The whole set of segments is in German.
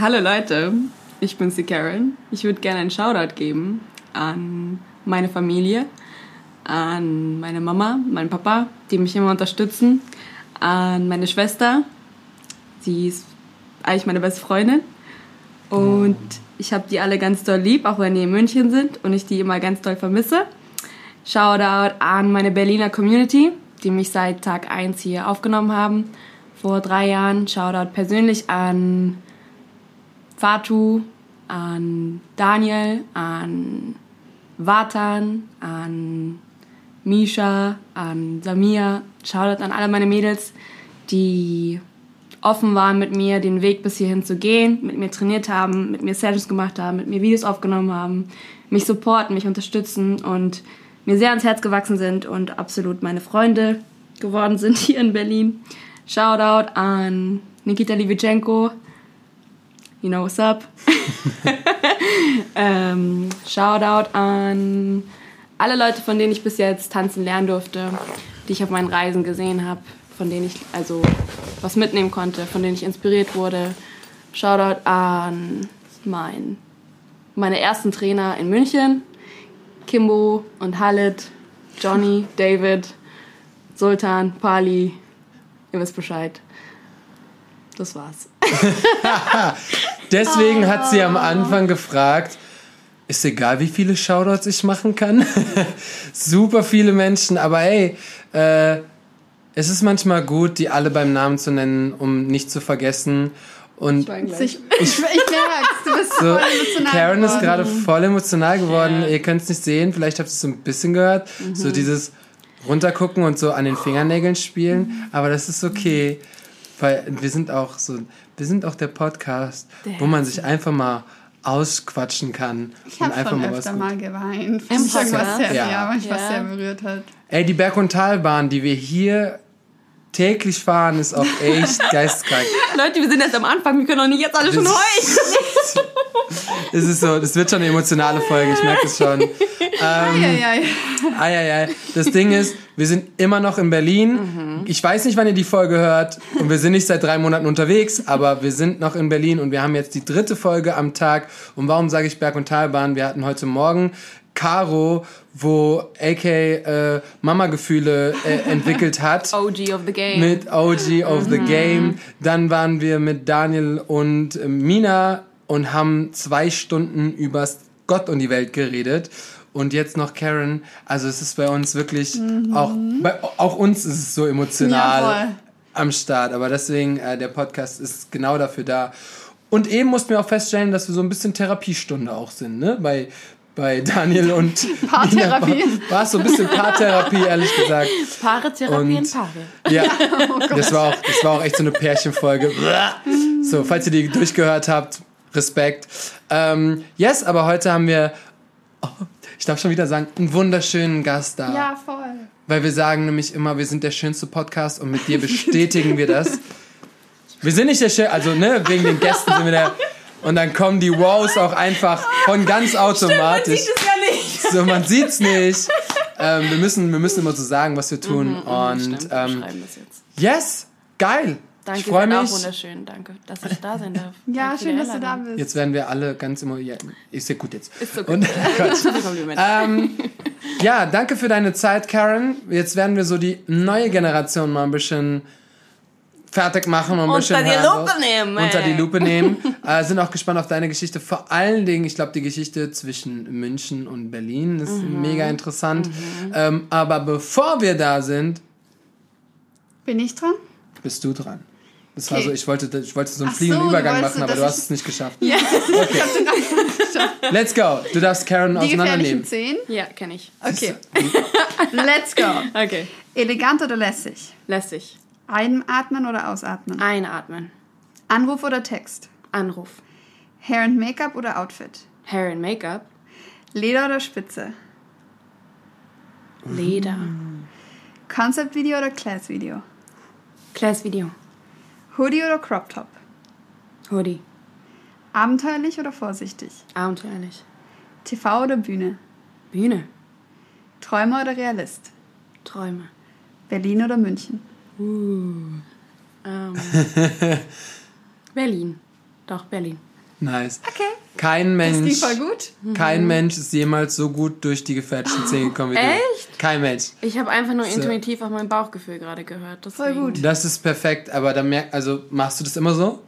Hallo Leute, ich bin's die Karen. Ich würde gerne einen Shoutout geben an meine Familie, an meine Mama, meinen Papa, die mich immer unterstützen, an meine Schwester, sie ist eigentlich meine beste Freundin und ich habe die alle ganz doll lieb, auch wenn die in München sind und ich die immer ganz doll vermisse. Shoutout an meine Berliner Community, die mich seit Tag 1 hier aufgenommen haben, vor drei Jahren. Shoutout persönlich an Fatu, an Daniel, an Vatan, an Misha, an Samia. Shoutout an alle meine Mädels, die offen waren mit mir, den Weg bis hierhin zu gehen, mit mir trainiert haben, mit mir Sessions gemacht haben, mit mir Videos aufgenommen haben, mich supporten, mich unterstützen und mir sehr ans Herz gewachsen sind und absolut meine Freunde geworden sind hier in Berlin. Shoutout an Nikita Livichenko. You know what's up. ähm, Shoutout an alle Leute, von denen ich bis jetzt tanzen lernen durfte, die ich auf meinen Reisen gesehen habe, von denen ich also was mitnehmen konnte, von denen ich inspiriert wurde. Shoutout an mein, meine ersten Trainer in München, Kimbo und Halit, Johnny, David, Sultan, Pali. Ihr wisst Bescheid. Das war's. Deswegen hat sie am Anfang gefragt, ist egal, wie viele Shoutouts ich machen kann. Super viele Menschen, aber ey, äh, es ist manchmal gut, die alle beim Namen zu nennen, um nicht zu vergessen. Und ich, ich, ich merk's, du bist so, voll emotional Karen geworden. ist gerade voll emotional geworden. Ja. Ihr könnt es nicht sehen, vielleicht habt ihr es so ein bisschen gehört. So dieses runtergucken und so an den Fingernägeln spielen. Aber das ist okay, weil wir sind auch so, wir sind auch der Podcast, Der wo man sich einfach mal ausquatschen kann Ich und habe einfach schon mal was öfter mal geweint. Im Ich irgendwas Podcast? sehr, Ja. ja. mich was Ja. sehr berührt hat. Ey, die Berg- und Talbahn, die wir hier täglich fahren, ist auch echt geistkrank. Leute, wir sind jetzt am Anfang, wir können doch nicht jetzt alle schon Das- heulen. Es ist so, das wird schon eine emotionale Folge, ich merke es schon. Ähm. Eieiei. Das Ding ist, wir sind immer noch in Berlin. Ich weiß nicht, wann ihr die Folge hört und wir sind nicht seit drei Monaten unterwegs, aber wir sind noch in Berlin und wir haben jetzt die dritte Folge am Tag. Und warum sage ich Berg- und Talbahn? Wir hatten heute Morgen Caro, wo AK äh, Mama-Gefühle äh, entwickelt hat. OG of the game. Mit OG of the Game. Dann waren wir mit Daniel und äh, Mina und haben zwei Stunden übers Gott und die Welt geredet. Und jetzt noch Karen. Also es ist bei uns wirklich auch bei auch uns ist es so emotional Ja, am Start. Aber deswegen äh, der Podcast ist genau dafür da. Und eben mussten wir auch feststellen, dass wir so ein bisschen Therapiestunde auch sind, ne? Bei bei Daniel und Paartherapie. War- war es so ein bisschen Paartherapie, ehrlich gesagt. Paare-Therapie in Und- Paare. Ja, das, war auch, das war auch echt so eine Pärchenfolge. So, falls ihr die durchgehört habt, Respekt. Ähm, yes, aber heute haben wir, oh, ich darf schon wieder sagen, einen wunderschönen Gast da. Ja, voll. Weil wir sagen nämlich immer, wir sind der schönste Podcast und mit dir bestätigen wir das. Wir sind nicht der schönste, also ne, wegen den Gästen sind wir der. Und dann kommen die Wows auch einfach von ganz automatisch. Sieht es ja nicht. So, man sieht's nicht. Ähm, wir, müssen, wir müssen immer so sagen, was wir tun. und Stimmt, wir ähm, schreiben das jetzt. yes, geil. Danke, ich freue seid auch mich. wunderschön. Danke, dass ich da sein darf. Ja, Danke für schön, dass du da bist. Jetzt werden wir alle ganz immer. Ja, ist ja gut jetzt. Ist so gut. Und, ähm, ja, danke für deine Zeit, Karen. Jetzt werden wir so die neue Generation mal ein bisschen fertig machen und ein bisschen Unter die hören. Lupe nehmen, Unter die. Lupe nehmen. äh, sind auch gespannt auf deine Geschichte. Vor allen Dingen, ich glaube, die Geschichte zwischen München und Berlin ist Mhm. mega interessant. Ähm, aber bevor wir da sind, Bin ich dran? bist du dran. Das war Okay. so, ich wollte, ich wollte so einen Ach fliegenden so, Übergang machen, aber du hast ich- es nicht geschafft. Ja. Okay. Let's go. Du darfst Karen Die gefährlichen auseinandernehmen. Zehn. Ja, kenne ich. Okay. Let's go. Okay. Elegant oder lässig? Lässig. Einatmen oder ausatmen? Einatmen. Anruf oder Text? Anruf. Hair and Make-up oder Outfit? Hair and Make-up. Leder oder Spitze? Leder. Concept-Video oder Class-Video? Class Video. Hoodie oder Crop Top? Hoodie. Abenteuerlich oder vorsichtig? Abenteuerlich. TV oder Bühne? Bühne. Träumer oder Realist? Träume. Berlin oder München? Ähm, Berlin. Doch, Berlin. Nice. Okay. Kein Das Mensch, ging voll gut. kein Mensch ist jemals so gut durch die gefälschten Zähne gekommen wie du. Echt? Kein Mensch. Ich habe einfach nur So. intuitiv auf mein Bauchgefühl gerade gehört. Voll deswegen. gut. Das ist perfekt, aber dann merk, also machst du das immer so?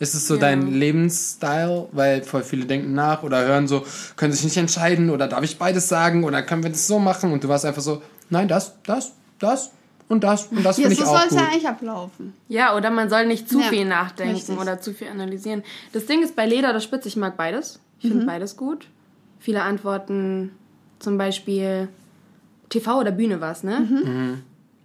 Ist es so Ja. dein Lebensstil? Weil voll viele denken nach oder hören so, können sich nicht entscheiden oder darf ich beides sagen oder können wir das so machen? Und du warst einfach so, nein, das, das, das und das und das Ja, finde so ich soll auch es gut. ja eigentlich ablaufen. Ja, oder man soll nicht zu Ja, viel nachdenken richtig. oder zu viel analysieren. Das Ding ist bei Leder oder Spitze, ich mag beides. Ich Mhm. finde beides gut. Viele Antworten, zum Beispiel TV oder Bühne war es, ne? Mhm.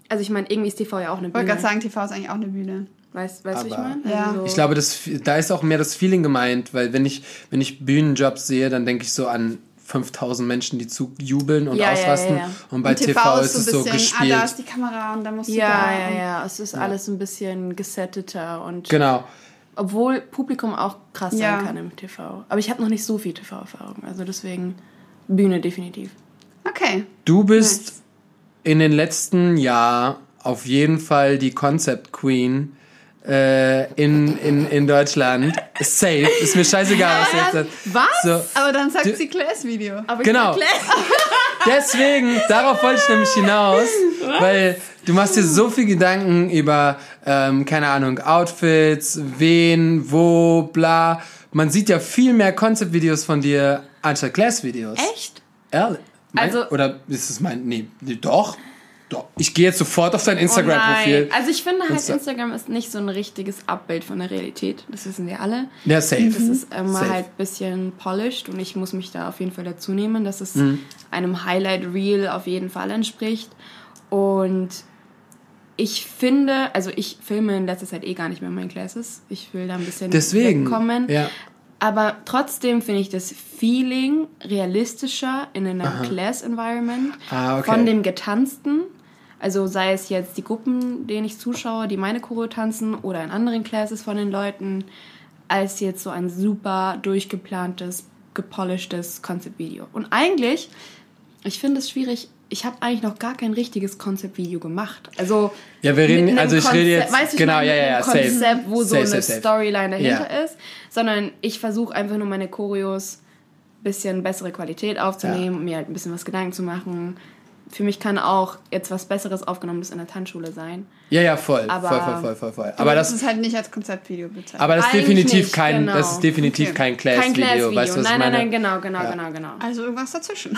Also ich meine, irgendwie ist TV ja auch eine Ich wollte Bühne. gerade sagen, TV ist eigentlich auch eine Bühne. Weißt weißt du, wie ich meine? Ja. Also so- Ich glaube, das, da ist auch mehr das Feeling gemeint, weil wenn ich, wenn ich Bühnenjobs sehe, dann denke ich so an 5000 Menschen, die zu jubeln und Ja, ausrasten. ja, ja. Und bei Und TV, ist es so bisschen, gespielt. ah, da ist die Kamera und dann musst du ja, da. ja, ja. Es ist alles ein bisschen gesetteter und Genau. obwohl Publikum auch krass Ja. sein kann im TV. Aber ich habe noch nicht so viel TV-Erfahrung. Also deswegen Bühne definitiv. Okay. Du bist in den letzten Jahren auf jeden Fall die Concept Queen äh, in, in, in Deutschland. Safe. Ist mir scheißegal, was du jetzt sagst. Was? So, Aber dann sagt Du- sie Claires Video. Aber Genau. Erklär- deswegen, darauf wollte ich nämlich hinaus, weil du machst dir so viel Gedanken über, ähm, keine Ahnung, Outfits, wen, wo, bla. Man sieht ja viel mehr Concept-Videos von dir anstatt Class-Videos. Echt? Ehrlich? Mein, Also- oder ist es mein. Nee, nee doch. Ich gehe jetzt sofort auf dein Oh Instagram-Profil. nein. Also ich finde halt, Insta- Instagram ist nicht so ein richtiges Abbild von der Realität. Das wissen wir alle. ja, safe. Das ist immer Safe. halt ein bisschen polished und ich muss mich da auf jeden Fall dazu nehmen, dass es Mhm. einem Highlight Reel auf jeden Fall entspricht. Und ich finde, also ich filme in letzter Zeit eh gar nicht mehr meine Classes. Ich will da ein bisschen Deswegen. wegkommen. Ja. Aber trotzdem finde ich das Feeling realistischer in einem Class-Environment Ah, okay. von dem Getanzten. Also sei es jetzt die Gruppen, denen ich zuschaue, die meine Choreo tanzen oder in anderen Classes von den Leuten, als jetzt so ein super durchgeplantes, gepolischtes Concept-Video. Und eigentlich, ich finde es schwierig, ich habe eigentlich noch gar kein richtiges Concept-Video gemacht. Also Ja, wir reden- also ich rede jetzt- weißt genau, ja, ja, ja, safe. Konzept, wo so Safe, eine safe. Storyline dahinter Ja. ist, sondern ich versuche einfach nur meine Choreos bisschen bessere Qualität aufzunehmen, mir halt ein bisschen was Gedanken zu machen. Für mich kann auch jetzt was Besseres aufgenommenes in der Tanzschule sein. Ja, ja, voll. Aber- voll, voll, voll, voll, voll. Aber das ist halt nicht als Konzeptvideo bezeichnet. aber das ist definitiv nicht, kein, genau. das ist definitiv Okay. kein Class-Video. Weißt du, was nein, ich nein, meine? nein, genau, genau, Ja. genau, genau. also irgendwas dazwischen.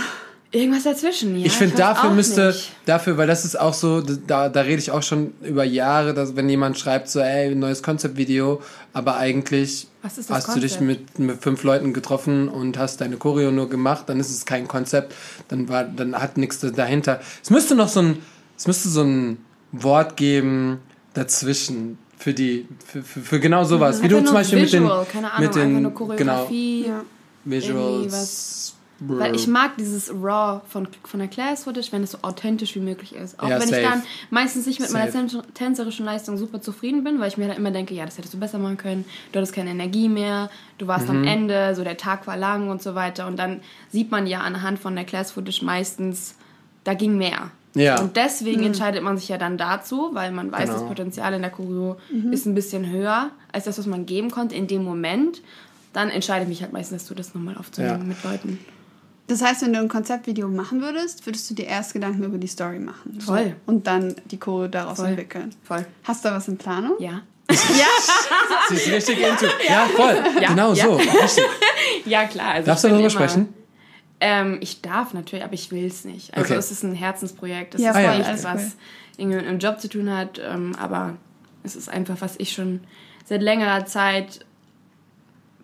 Irgendwas dazwischen, ja. Ich finde, dafür müsste, nicht. dafür, weil das ist auch so, da, da rede ich auch schon über Jahre, dass wenn jemand schreibt so, ey, neues Konzeptvideo, aber eigentlich hast du dich Konzept? mit, mit fünf Leuten getroffen und hast deine Choreo nur gemacht, dann ist es kein Konzept, dann war, dann hat nichts dahinter. Es müsste noch so ein, es müsste so ein Wort geben dazwischen für die, für, für, für genau sowas, wie Einfach du zum Beispiel mit den, Visual, Ahnung, mit den, genau. Ja. Visuals. Was- Weil ich mag dieses Raw von, von der Class-Footage, wenn es so authentisch wie möglich ist. Auch Ja, wenn safe. ich dann meistens nicht mit meiner Safe. tän- tänzerischen Leistung super zufrieden bin, weil ich mir dann immer denke, ja, das hättest du besser machen können, du hattest keine Energie mehr, du warst Mhm. am Ende, so der Tag war lang und so weiter. Und dann sieht man ja anhand von der Class-Footage meistens, da ging mehr. Ja. Und deswegen entscheidet man sich ja dann dazu, weil man weiß, Genau. das Potenzial in der Choreo ist ein bisschen höher als das, was man geben konnte in dem Moment. Dann entscheide ich mich halt meistens dazu, das nochmal aufzunehmen Ja. mit Leuten. Das heißt, wenn du ein Konzeptvideo machen würdest, würdest du dir erst Gedanken über die Story machen. So. Voll. Und dann die Choreo daraus Voll. entwickeln. Voll. Hast du da was in Planung? Ja. Sie ist richtig into. Ja, voll. Ja, genau ja. so. Richtig. Ja, klar. Also Darfst ich du darüber sprechen? Ähm, ich darf natürlich, aber ich will es nicht. Also Okay. es ist ein Herzensprojekt. Es Ja, ist voll, nichts, alles was cool. irgendwie mit einem Job zu tun hat. Ähm, aber es ist einfach, was ich schon seit längerer Zeit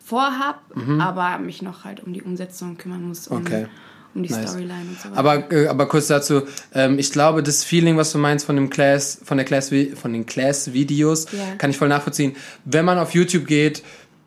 vorhab, aber mich noch halt um die Umsetzung kümmern muss, um, Mhm. Okay. um die Nice. Storyline und so weiter. Aber, äh, aber kurz dazu, ähm, ich glaube, das Feeling, was du meinst von dem Class, von der Class, von den Class-Videos, Ja. kann ich voll nachvollziehen. Wenn man auf YouTube geht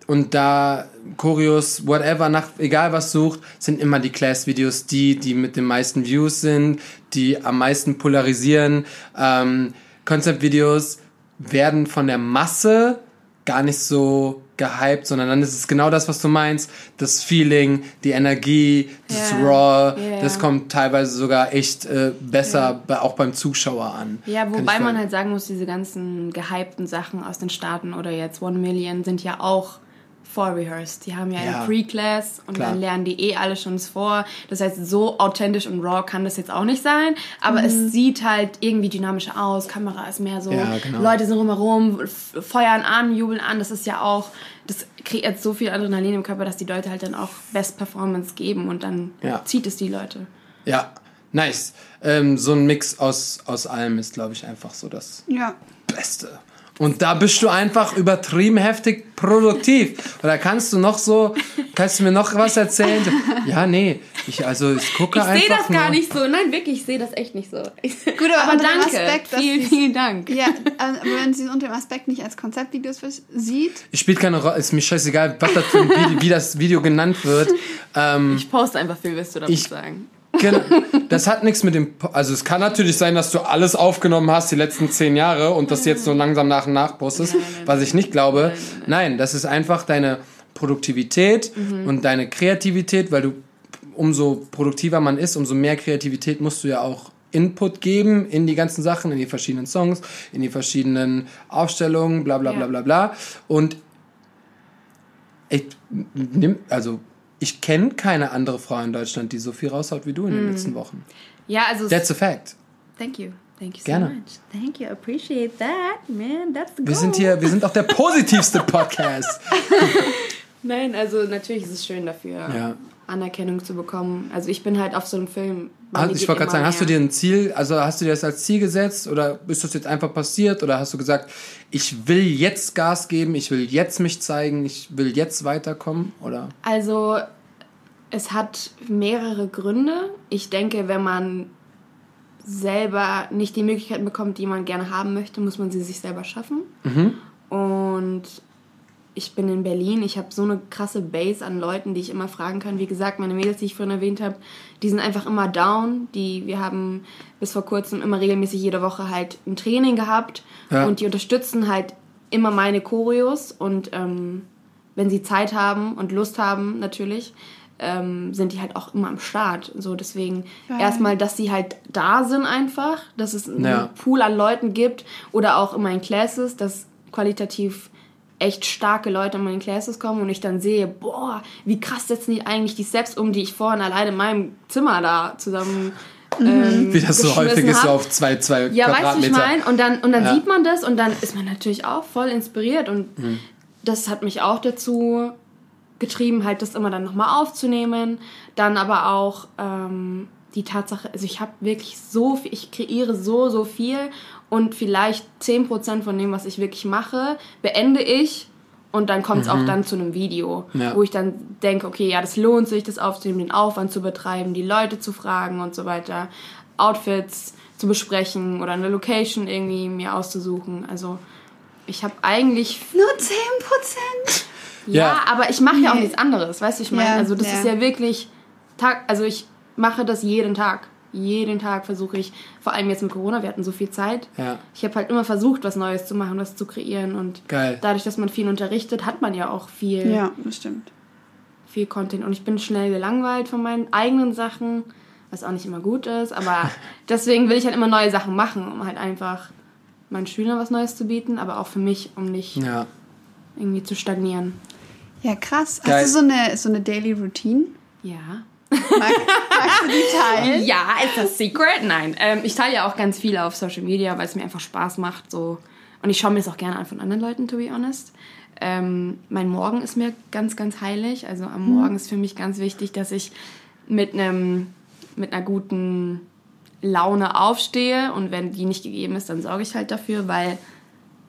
und da Choreos, whatever, nach egal was sucht, sind immer die Class-Videos die, die mit den meisten Views sind, die am meisten polarisieren. Ähm, Concept-Videos werden von der Masse gar nicht so gehypt, sondern dann ist es genau das, was du meinst. Das Feeling, die Energie, das Ja. Raw, Ja. das kommt teilweise sogar echt äh, besser bei, auch beim Zuschauer an. Ja, wobei man halt sagen muss, diese ganzen gehypten Sachen aus den Staaten oder jetzt One Million sind ja auch vorrehearsed. Die haben ja, Ja. eine Pre-Class und Klar. dann lernen die eh alle schon vor. Das heißt, so authentisch und raw kann das jetzt auch nicht sein. Aber es sieht halt irgendwie dynamischer aus. Kamera ist mehr so, Ja, genau. Leute sind rumherum, feuern an, jubeln an. Das ist ja auch, das kreiert so viel Adrenalin im Körper, dass die Leute halt dann auch Best Performance geben und dann Ja. zieht es die Leute. Ja, nice. Ähm, so ein Mix aus, aus allem ist, glaube ich, einfach so das Ja. Beste. Und da bist du einfach übertrieben heftig produktiv. Oder kannst du noch so, kannst du mir noch was erzählen? Ja, nee, ich, also ich gucke Ich einfach sehe das gar nur. nicht so. Nein, wirklich, ich sehe das echt nicht so. Gut, aber, aber unter dem danke. Aspekt, dass vielen, vielen Dank. Ja, aber wenn sie es unter dem Aspekt nicht als Konzeptvideos sieht, Ich spiele keine Rolle, ist mir scheißegal, was das für ein Video, wie das Video genannt wird. Ähm, Ich poste einfach viel, wirst du damit Ich- sagen. Genau. Das hat nichts mit dem. Po- Also, es kann natürlich sein, dass du alles aufgenommen hast die letzten zehn Jahre und das jetzt so langsam nach und nach postest, was ich nicht glaube. Nein, das ist einfach deine Produktivität und deine Kreativität, weil du, umso produktiver man ist, umso mehr Kreativität musst du ja auch Input geben in die ganzen Sachen, in die verschiedenen Songs, in die verschiedenen Aufstellungen, bla bla bla Ja. bla bla. Und ich nimm, also ich kenne keine andere Frau in Deutschland, die so viel raushaut wie du in den letzten Wochen. Ja, also. That's a fact. thank you. Thank you so Gerne. much. Thank you. Appreciate that, man. That's the Wir goal. sind hier, wir sind auch der positivste Podcast. Nein, also natürlich ist es schön dafür, Ja. Anerkennung zu bekommen. Also ich bin halt auf so einem Film. Bei Also ich wollte gerade sagen, hast du mehr. dir ein Ziel, also hast du dir das als Ziel gesetzt oder ist das jetzt einfach passiert oder hast du gesagt, ich will jetzt Gas geben, ich will jetzt mich zeigen, ich will jetzt weiterkommen oder? Also, es hat mehrere Gründe. Ich denke, wenn man selber nicht die Möglichkeiten bekommt, die man gerne haben möchte, muss man sie sich selber schaffen. Und ich bin in Berlin. Ich habe so eine krasse Base an Leuten, die ich immer fragen kann. Wie gesagt, meine Mädels, die ich vorhin erwähnt habe, die sind einfach immer down. Die, wir haben bis vor kurzem immer regelmäßig jede Woche halt ein Training gehabt. Ja. Und die unterstützen halt immer meine Choreos. Und ähm, wenn sie Zeit haben und Lust haben, natürlich, ähm, sind die halt auch immer am Start. So, deswegen erstmal, dass sie halt da sind einfach, dass es einen Ja. Pool an Leuten gibt oder auch in meinen Classes, dass qualitativ echt starke Leute in meinen Classes kommen und ich dann sehe, boah, wie krass setzen die eigentlich die Steps um, die ich vorhin alleine in meinem Zimmer da zusammen ähm, Wie das so häufig ist, so auf zwei, zwei Ja, weißt du, Quadratmeter. ich meine? Und dann, und dann Ja. sieht man das und dann ist man natürlich auch voll inspiriert und das hat mich auch dazu getrieben, halt das immer dann nochmal aufzunehmen. Dann aber auch ähm, die Tatsache, also ich habe wirklich so viel, ich kreiere so, so viel und vielleicht 10% von dem, was ich wirklich mache, beende ich und dann kommt es auch dann zu einem Video, Ja. wo ich dann denke, okay, ja, das lohnt sich, das aufzunehmen, den Aufwand zu betreiben, die Leute zu fragen und so weiter, Outfits zu besprechen oder eine Location irgendwie mir auszusuchen. Also ich habe eigentlich nur 10%. ja, Ja. aber ich mache ja auch nichts anderes, weißt du, ich meine, Ja, also das ja. ist ja wirklich Tag, also ich mache das jeden Tag. Jeden Tag versuche ich, vor allem jetzt mit Corona, wir hatten so viel Zeit. Ja. Ich habe halt immer versucht, was Neues zu machen, was zu kreieren und Geil. dadurch, dass man viel unterrichtet, hat man ja auch viel, Ja, das stimmt. viel Content und ich bin schnell gelangweilt von meinen eigenen Sachen, was auch nicht immer gut ist, aber deswegen will ich halt immer neue Sachen machen, um halt einfach meinen Schülern was Neues zu bieten, aber auch für mich, um nicht Ja. irgendwie zu stagnieren. Ja, krass. Geil. Hast du so eine, so eine Daily Routine? Ja. Mag, magst du die teilen? Ja, ist das Secret? Nein. Ähm, ich teile ja auch ganz viel auf Social Media, weil es mir einfach Spaß macht. So. Und ich schaue mir das auch gerne an von anderen Leuten, to be honest. Ähm, mein Morgen ist mir ganz, ganz heilig. Also am Morgen ist für mich ganz wichtig, dass ich mit einem mit einer guten Laune aufstehe. Und wenn die nicht gegeben ist, dann sorge ich halt dafür, weil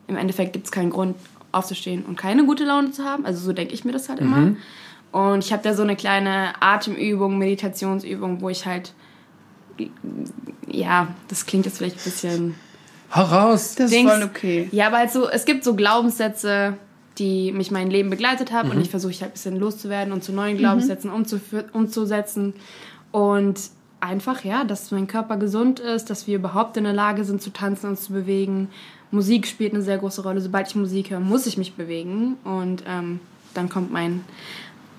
im Endeffekt gibt es keinen Grund aufzustehen und keine gute Laune zu haben. Also so denke ich mir das halt immer. Und ich habe da so eine kleine Atemübung, Meditationsübung, wo ich halt, ja, das klingt jetzt vielleicht ein bisschen Hau raus. Das ist Dings. voll okay. ja, aber halt so, es gibt so Glaubenssätze, die mich mein Leben begleitet haben und ich versuche halt ein bisschen loszuwerden und zu neuen Glaubenssätzen umzufü- umzusetzen und einfach, ja, dass mein Körper gesund ist, dass wir überhaupt in der Lage sind zu tanzen und zu bewegen. Musik spielt eine sehr große Rolle. Sobald ich Musik höre, muss ich mich bewegen und ähm, dann kommt mein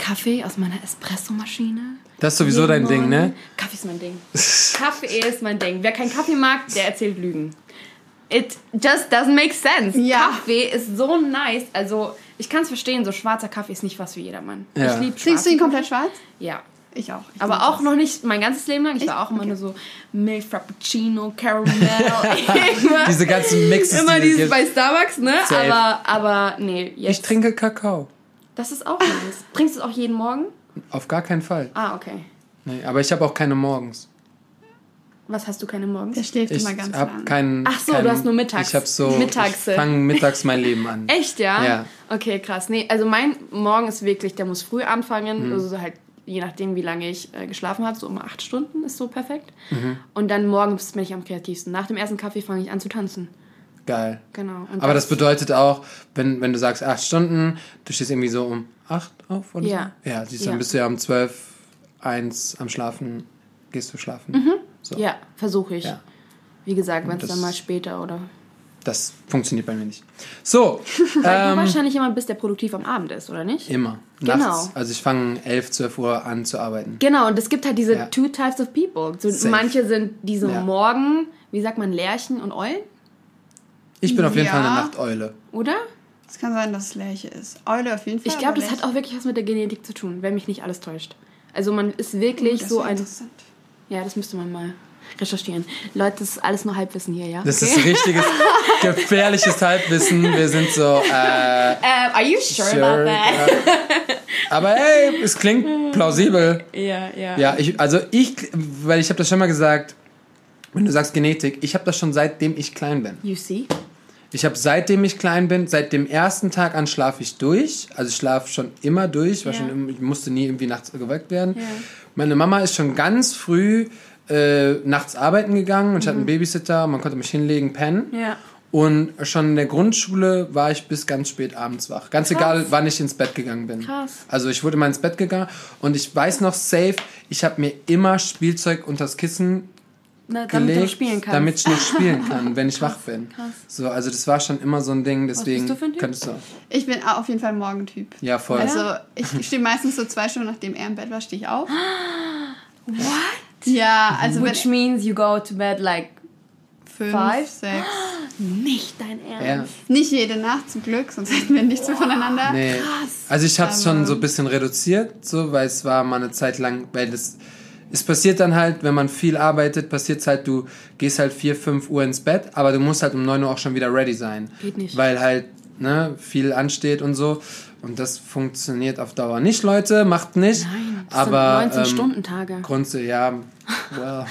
Kaffee aus meiner Espressomaschine. Das ist sowieso Jeden dein Ding, ne? Morgen. Kaffee ist mein Ding. Kaffee ist mein Ding. Wer keinen Kaffee mag, der erzählt Lügen. It just doesn't make sense. Ja. Kaffee ist so nice. Also Ich kann es verstehen, so schwarzer Kaffee ist nicht was für jedermann. Ja. Ich liebe Trinkst du ihn komplett schwarz? Ja. Ich auch. Ich Aber auch das. noch nicht mein ganzes Leben lang. Ich war Echt? auch immer Okay. nur so Milk Frappuccino, Caramel. Diese ganzen Mixes. immer die es dieses gibt. bei Starbucks, ne? Safe. Aber, aber nee, jetzt. Ich trinke Kakao. Das ist auch nice. Trinkst du es auch jeden Morgen? Auf gar keinen Fall. Ah, okay. Nee, aber ich habe auch keine morgens. Was hast du keine morgens? Der schläft Ich immer ganz habe lang. keinen. Ach so, keinen, du hast nur mittags- Ich habe so. mittags. Ich fange mittags mein Leben an. Echt, ja? Ja. Okay, krass. Nee, also mein Morgen ist wirklich, der muss früh anfangen. Mhm. Also so halt, je nachdem, wie lange ich äh, geschlafen habe, so um acht Stunden ist so perfekt. Mhm. Und dann morgens bin ich am kreativsten. Nach dem ersten Kaffee fange ich an zu tanzen. Geil. Genau. Und Aber das bedeutet auch, wenn, wenn du sagst acht Stunden, du stehst irgendwie so um acht auf oder Ja. so? Ja, siehst du, Ja. dann bist du ja um zwölf, eins am Schlafen, gehst du schlafen. So. Ja, versuche ich. Ja. Wie gesagt, wenn es das- dann mal später oder. Das funktioniert bei mir nicht. So, Weil du ähm, wahrscheinlich jemand bist, der produktiv am Abend ist, oder nicht? immer. Genau. Nachts. Also ich fange 11, 12 Uhr an zu arbeiten. Genau, und es gibt halt diese Ja. two types of people. So, manche sind diese Ja. Morgen, wie sagt man, Lerchen und Eulen, Ich bin auf jeden Ja. Fall eine Nachteule. oder? Es kann sein, dass es Lerche ist. Eule auf jeden Fall. Ich glaube, das hat auch wirklich was mit der Genetik zu tun, wenn mich nicht alles täuscht. Also man ist Oh, wirklich das so ein... interessant. Ja, das müsste man mal recherchieren. Leute, das ist alles nur Halbwissen hier, ja? Das ist richtiges, gefährliches Halbwissen. Wir sind so, äh, Uh, are you sure, sure, about that? ja. Aber hey, es klingt plausibel. Ja, ja. Ja, ich, also ich, weil ich habe das schon mal gesagt, wenn du sagst Genetik, ich habe das schon seitdem ich klein bin. You see? Ich habe seitdem ich klein bin, seit dem ersten Tag an schlafe ich durch. Also ich schlafe schon immer durch, war Ja. schon, ich musste nie irgendwie nachts geweckt werden. Ja. Meine Mama ist schon ganz früh äh, nachts arbeiten gegangen und ich hatte Mhm. einen Babysitter, man konnte mich hinlegen, pennen. Ja. Und schon in der Grundschule war ich bis ganz spät abends wach. Ganz egal, wann ich ins Bett gegangen bin. Krass. Also ich wurde immer ins Bett gegangen und ich weiß noch safe, ich habe mir immer Spielzeug unters Kissen Na, damit gelegt, du spielen kannst. damit ich noch spielen kann, wenn ich wach bin. krass. So, also das war schon immer so ein Ding, deswegen bist du für ein Typ? könntest du. Ich bin auf jeden Fall ein Morgentyp. Ja, voll. Also ich stehe meistens so zwei Stunden, nachdem er im Bett war, stehe ich auf. What? Ja, also Which wenn means you go to bed like fünf, Five? sechs. nicht dein ja. Ernst. Nicht jede Nacht zum Glück, sonst hätten wir nichts mehr voneinander. Nee. Krass. Also ich habe es schon so ein bisschen reduziert, so, weil es war mal eine Zeit lang, weil das es passiert dann halt, wenn man viel arbeitet, passiert halt, du gehst halt 4, 5 Uhr ins Bett, aber du musst halt um 9 Uhr auch schon wieder ready sein. Geht nicht. Weil halt ne, viel ansteht und so. Und das funktioniert auf Dauer nicht, Leute. Macht nicht. Nein, das aber sind 19 ähm, Stunden Tage. Grundsätzlich, ja. Well.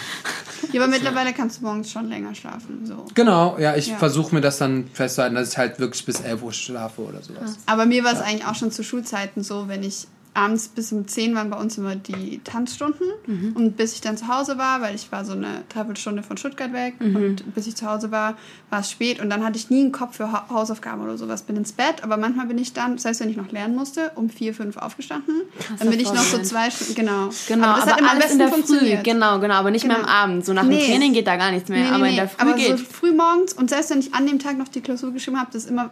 Ja, aber mittlerweile kannst du morgens schon länger schlafen. So. Genau, ja, ich Ja. versuche mir das dann festzuhalten, dass ich halt wirklich bis 11 Uhr schlafe oder sowas. Aber mir war es eigentlich auch schon zu Schulzeiten so, wenn ich abends bis um 10 waren bei uns immer die Tanzstunden Mhm. und bis ich dann zu Hause war, weil ich war so eine Dreiviertelstunde von Stuttgart weg Mhm. und bis ich zu Hause war, war es spät und dann hatte ich nie einen Kopf für Ha- Hausaufgaben oder sowas. Bin ins Bett, aber manchmal bin ich dann, selbst wenn ich noch lernen musste, um 4, 5 aufgestanden. dann bin ich noch so zwei Stunden, genau. Genau, aber aber, das hat immer am besten in der Früh. funktioniert. Genau, genau, aber nicht mehr am Genau. Abend. So nach dem Nee. Training geht da gar nichts mehr, Nee, nee, aber in der Früh aber geht. so früh morgens und selbst wenn ich an dem Tag noch die Klausur geschrieben habe, das ist immer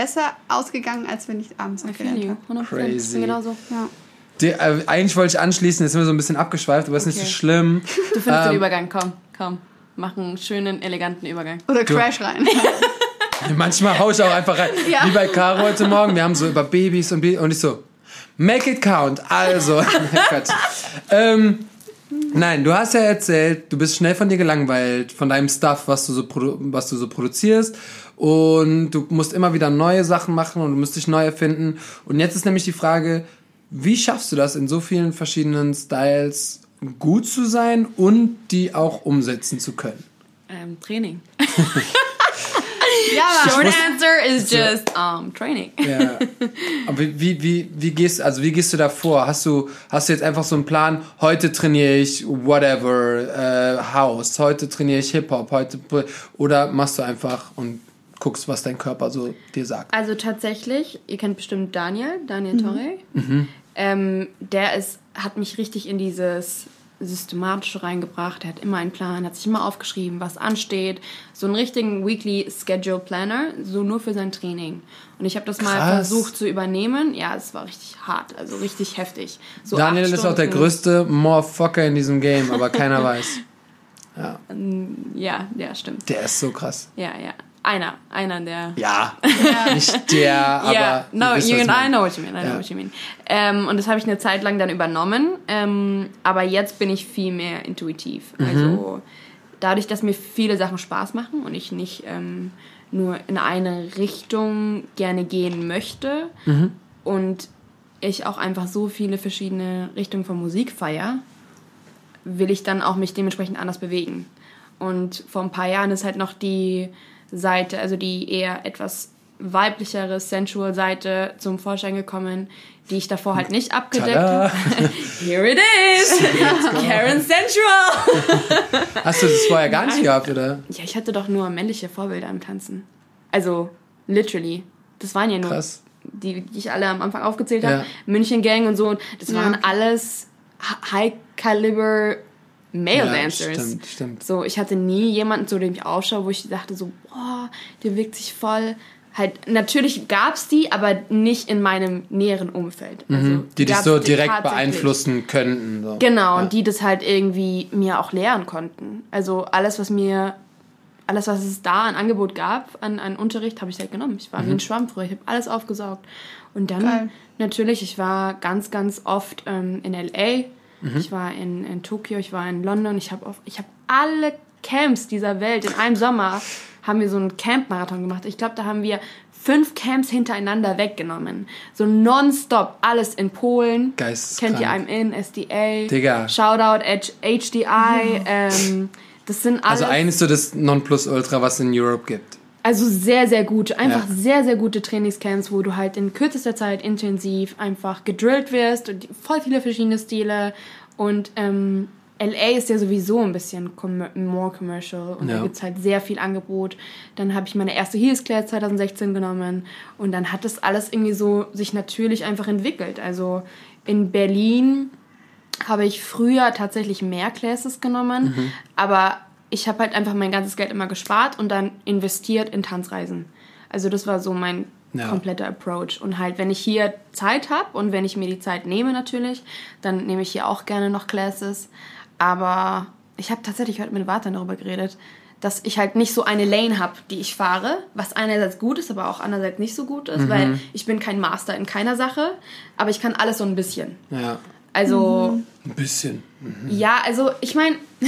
besser ausgegangen, als wenn ich abends noch gelernt habe. 100%. Crazy. Genau so. Ja. Die, äh, eigentlich wollte ich anschließen, jetzt sind wir so ein bisschen abgeschweift, aber ist nicht so Okay. schlimm. Du findest den Ähm, Übergang, komm, komm. Mach einen schönen, eleganten Übergang. Oder Crash rein. Manchmal hau ich auch einfach rein. Ja. Wie bei Caro heute Morgen. Wir haben so über Babys und, Bi- und ich so, make it count. Also, Quatsch. ähm, nein, du hast ja erzählt, du bist schnell von dir gelangweilt, von deinem Stuff, was du so, produ was du so produzierst. Und du musst immer wieder neue Sachen machen und du musst dich neu erfinden. Und jetzt ist nämlich die Frage, wie schaffst du das in so vielen verschiedenen Styles gut zu sein und die auch umsetzen zu können? Ähm, Training. ja, aber Short answer is just um, Training. Ja. Aber wie, wie, wie, gehst also wie gehst du da vor? Hast du hast du jetzt einfach so einen Plan? Heute trainiere ich whatever äh, House, heute trainiere ich Hip Hop, heute oder machst du einfach und guckst, was dein Körper so dir sagt? Also tatsächlich, ihr kennt bestimmt Daniel, Daniel Torre. Ähm, der ist, hat mich richtig in dieses Systematische reingebracht. Er hat immer einen Plan, hat sich immer aufgeschrieben, was ansteht. So einen richtigen Weekly Schedule Planner, so nur für sein Training. Und ich habe das mal Krass. versucht zu übernehmen. Ja, es war richtig hart, also richtig heftig. So Daniel ist auch der größte Motherfucker in diesem Game, aber keiner weiß. Ja, ja, stimmt. Der ist so krass. Ja, ja. Einer, einer der. Ja, nicht der, aber. Ja, no, you ich I know what you mean, I know Ja. what you mean. Ähm, und das habe ich eine Zeit lang dann übernommen, ähm, aber jetzt bin ich viel mehr intuitiv. Mhm. Also dadurch, dass mir viele Sachen Spaß machen und ich nicht ähm, nur in eine Richtung gerne gehen möchte Mhm. und ich auch einfach so viele verschiedene Richtungen von Musik feier, will ich dann auch mich dementsprechend anders bewegen. Und vor ein paar Jahren ist halt noch die Seite, also die eher etwas weiblichere, sensual Seite zum Vorschein gekommen, die ich davor halt nicht abgedeckt habe. Here it is! Karen Sensual! Hast du das vorher gar nicht gehabt, oder? Ja, ich hatte doch nur männliche Vorbilder im Tanzen. Also, literally. Das waren ja nur Krass. die, die ich alle am Anfang aufgezählt habe. Ja. München Gang und so. Das waren okay. alles High-Caliber Male Ja, Dancers. stimmt, stimmt. So, ich hatte nie jemanden, zu dem ich aufschaue, wo ich dachte so, boah, der wirkt sich voll. Halt, natürlich gab's die, aber nicht in meinem näheren Umfeld. Also, Mhm. Die dich so direkt beeinflussen könnten. So. Genau, Ja. und die das halt irgendwie mir auch lehren konnten. Also alles, was mir, alles, was es da an Angebot gab, an, an Unterricht, habe ich halt genommen. Ich war Mhm. wie ein Schwamm früher, ich habe alles aufgesaugt. Und dann Geil. natürlich, ich war ganz, ganz oft ähm, in L.A., Mhm. ich war in, in Tokio, ich war in London, ich habe ich hab alle Camps dieser Welt in einem Sommer haben wir so einen Camp-Marathon gemacht. Ich glaube, da haben wir fünf Camps hintereinander weggenommen. So nonstop, alles in Polen. Geisteskrank. Kennt ihr I'm in, SDA. Digga. Shoutout HDI. Ähm, das sind alles. Also eigentlich so das Nonplusultra, was es in Europe gibt. Also sehr, sehr gute, einfach Ja. sehr, sehr gute Trainingscamps, wo du halt in kürzester Zeit intensiv einfach gedrillt wirst und voll viele verschiedene Stile. Und ähm, LA ist ja sowieso ein bisschen more commercial und Ja. da gibt's halt sehr viel Angebot. Dann habe ich meine erste Heels Class 2016 genommen und dann hat das alles irgendwie so sich natürlich einfach entwickelt. Also in Berlin habe ich früher tatsächlich mehr Classes genommen, Mhm. aber ich habe halt einfach mein ganzes Geld immer gespart und dann investiert in Tanzreisen. Also das war so mein Ja. kompletter Approach. Und halt, wenn ich hier Zeit habe und wenn ich mir die Zeit nehme natürlich, dann nehme ich hier auch gerne noch Classes. Aber ich habe tatsächlich heute mit Vatan darüber geredet, dass ich halt nicht so eine Lane habe, die ich fahre, was einerseits gut ist, aber auch andererseits nicht so gut ist, weil ich bin kein Master in keiner Sache, aber ich kann alles so ein bisschen. Ja. Also Ein bisschen. ja, also ich meine,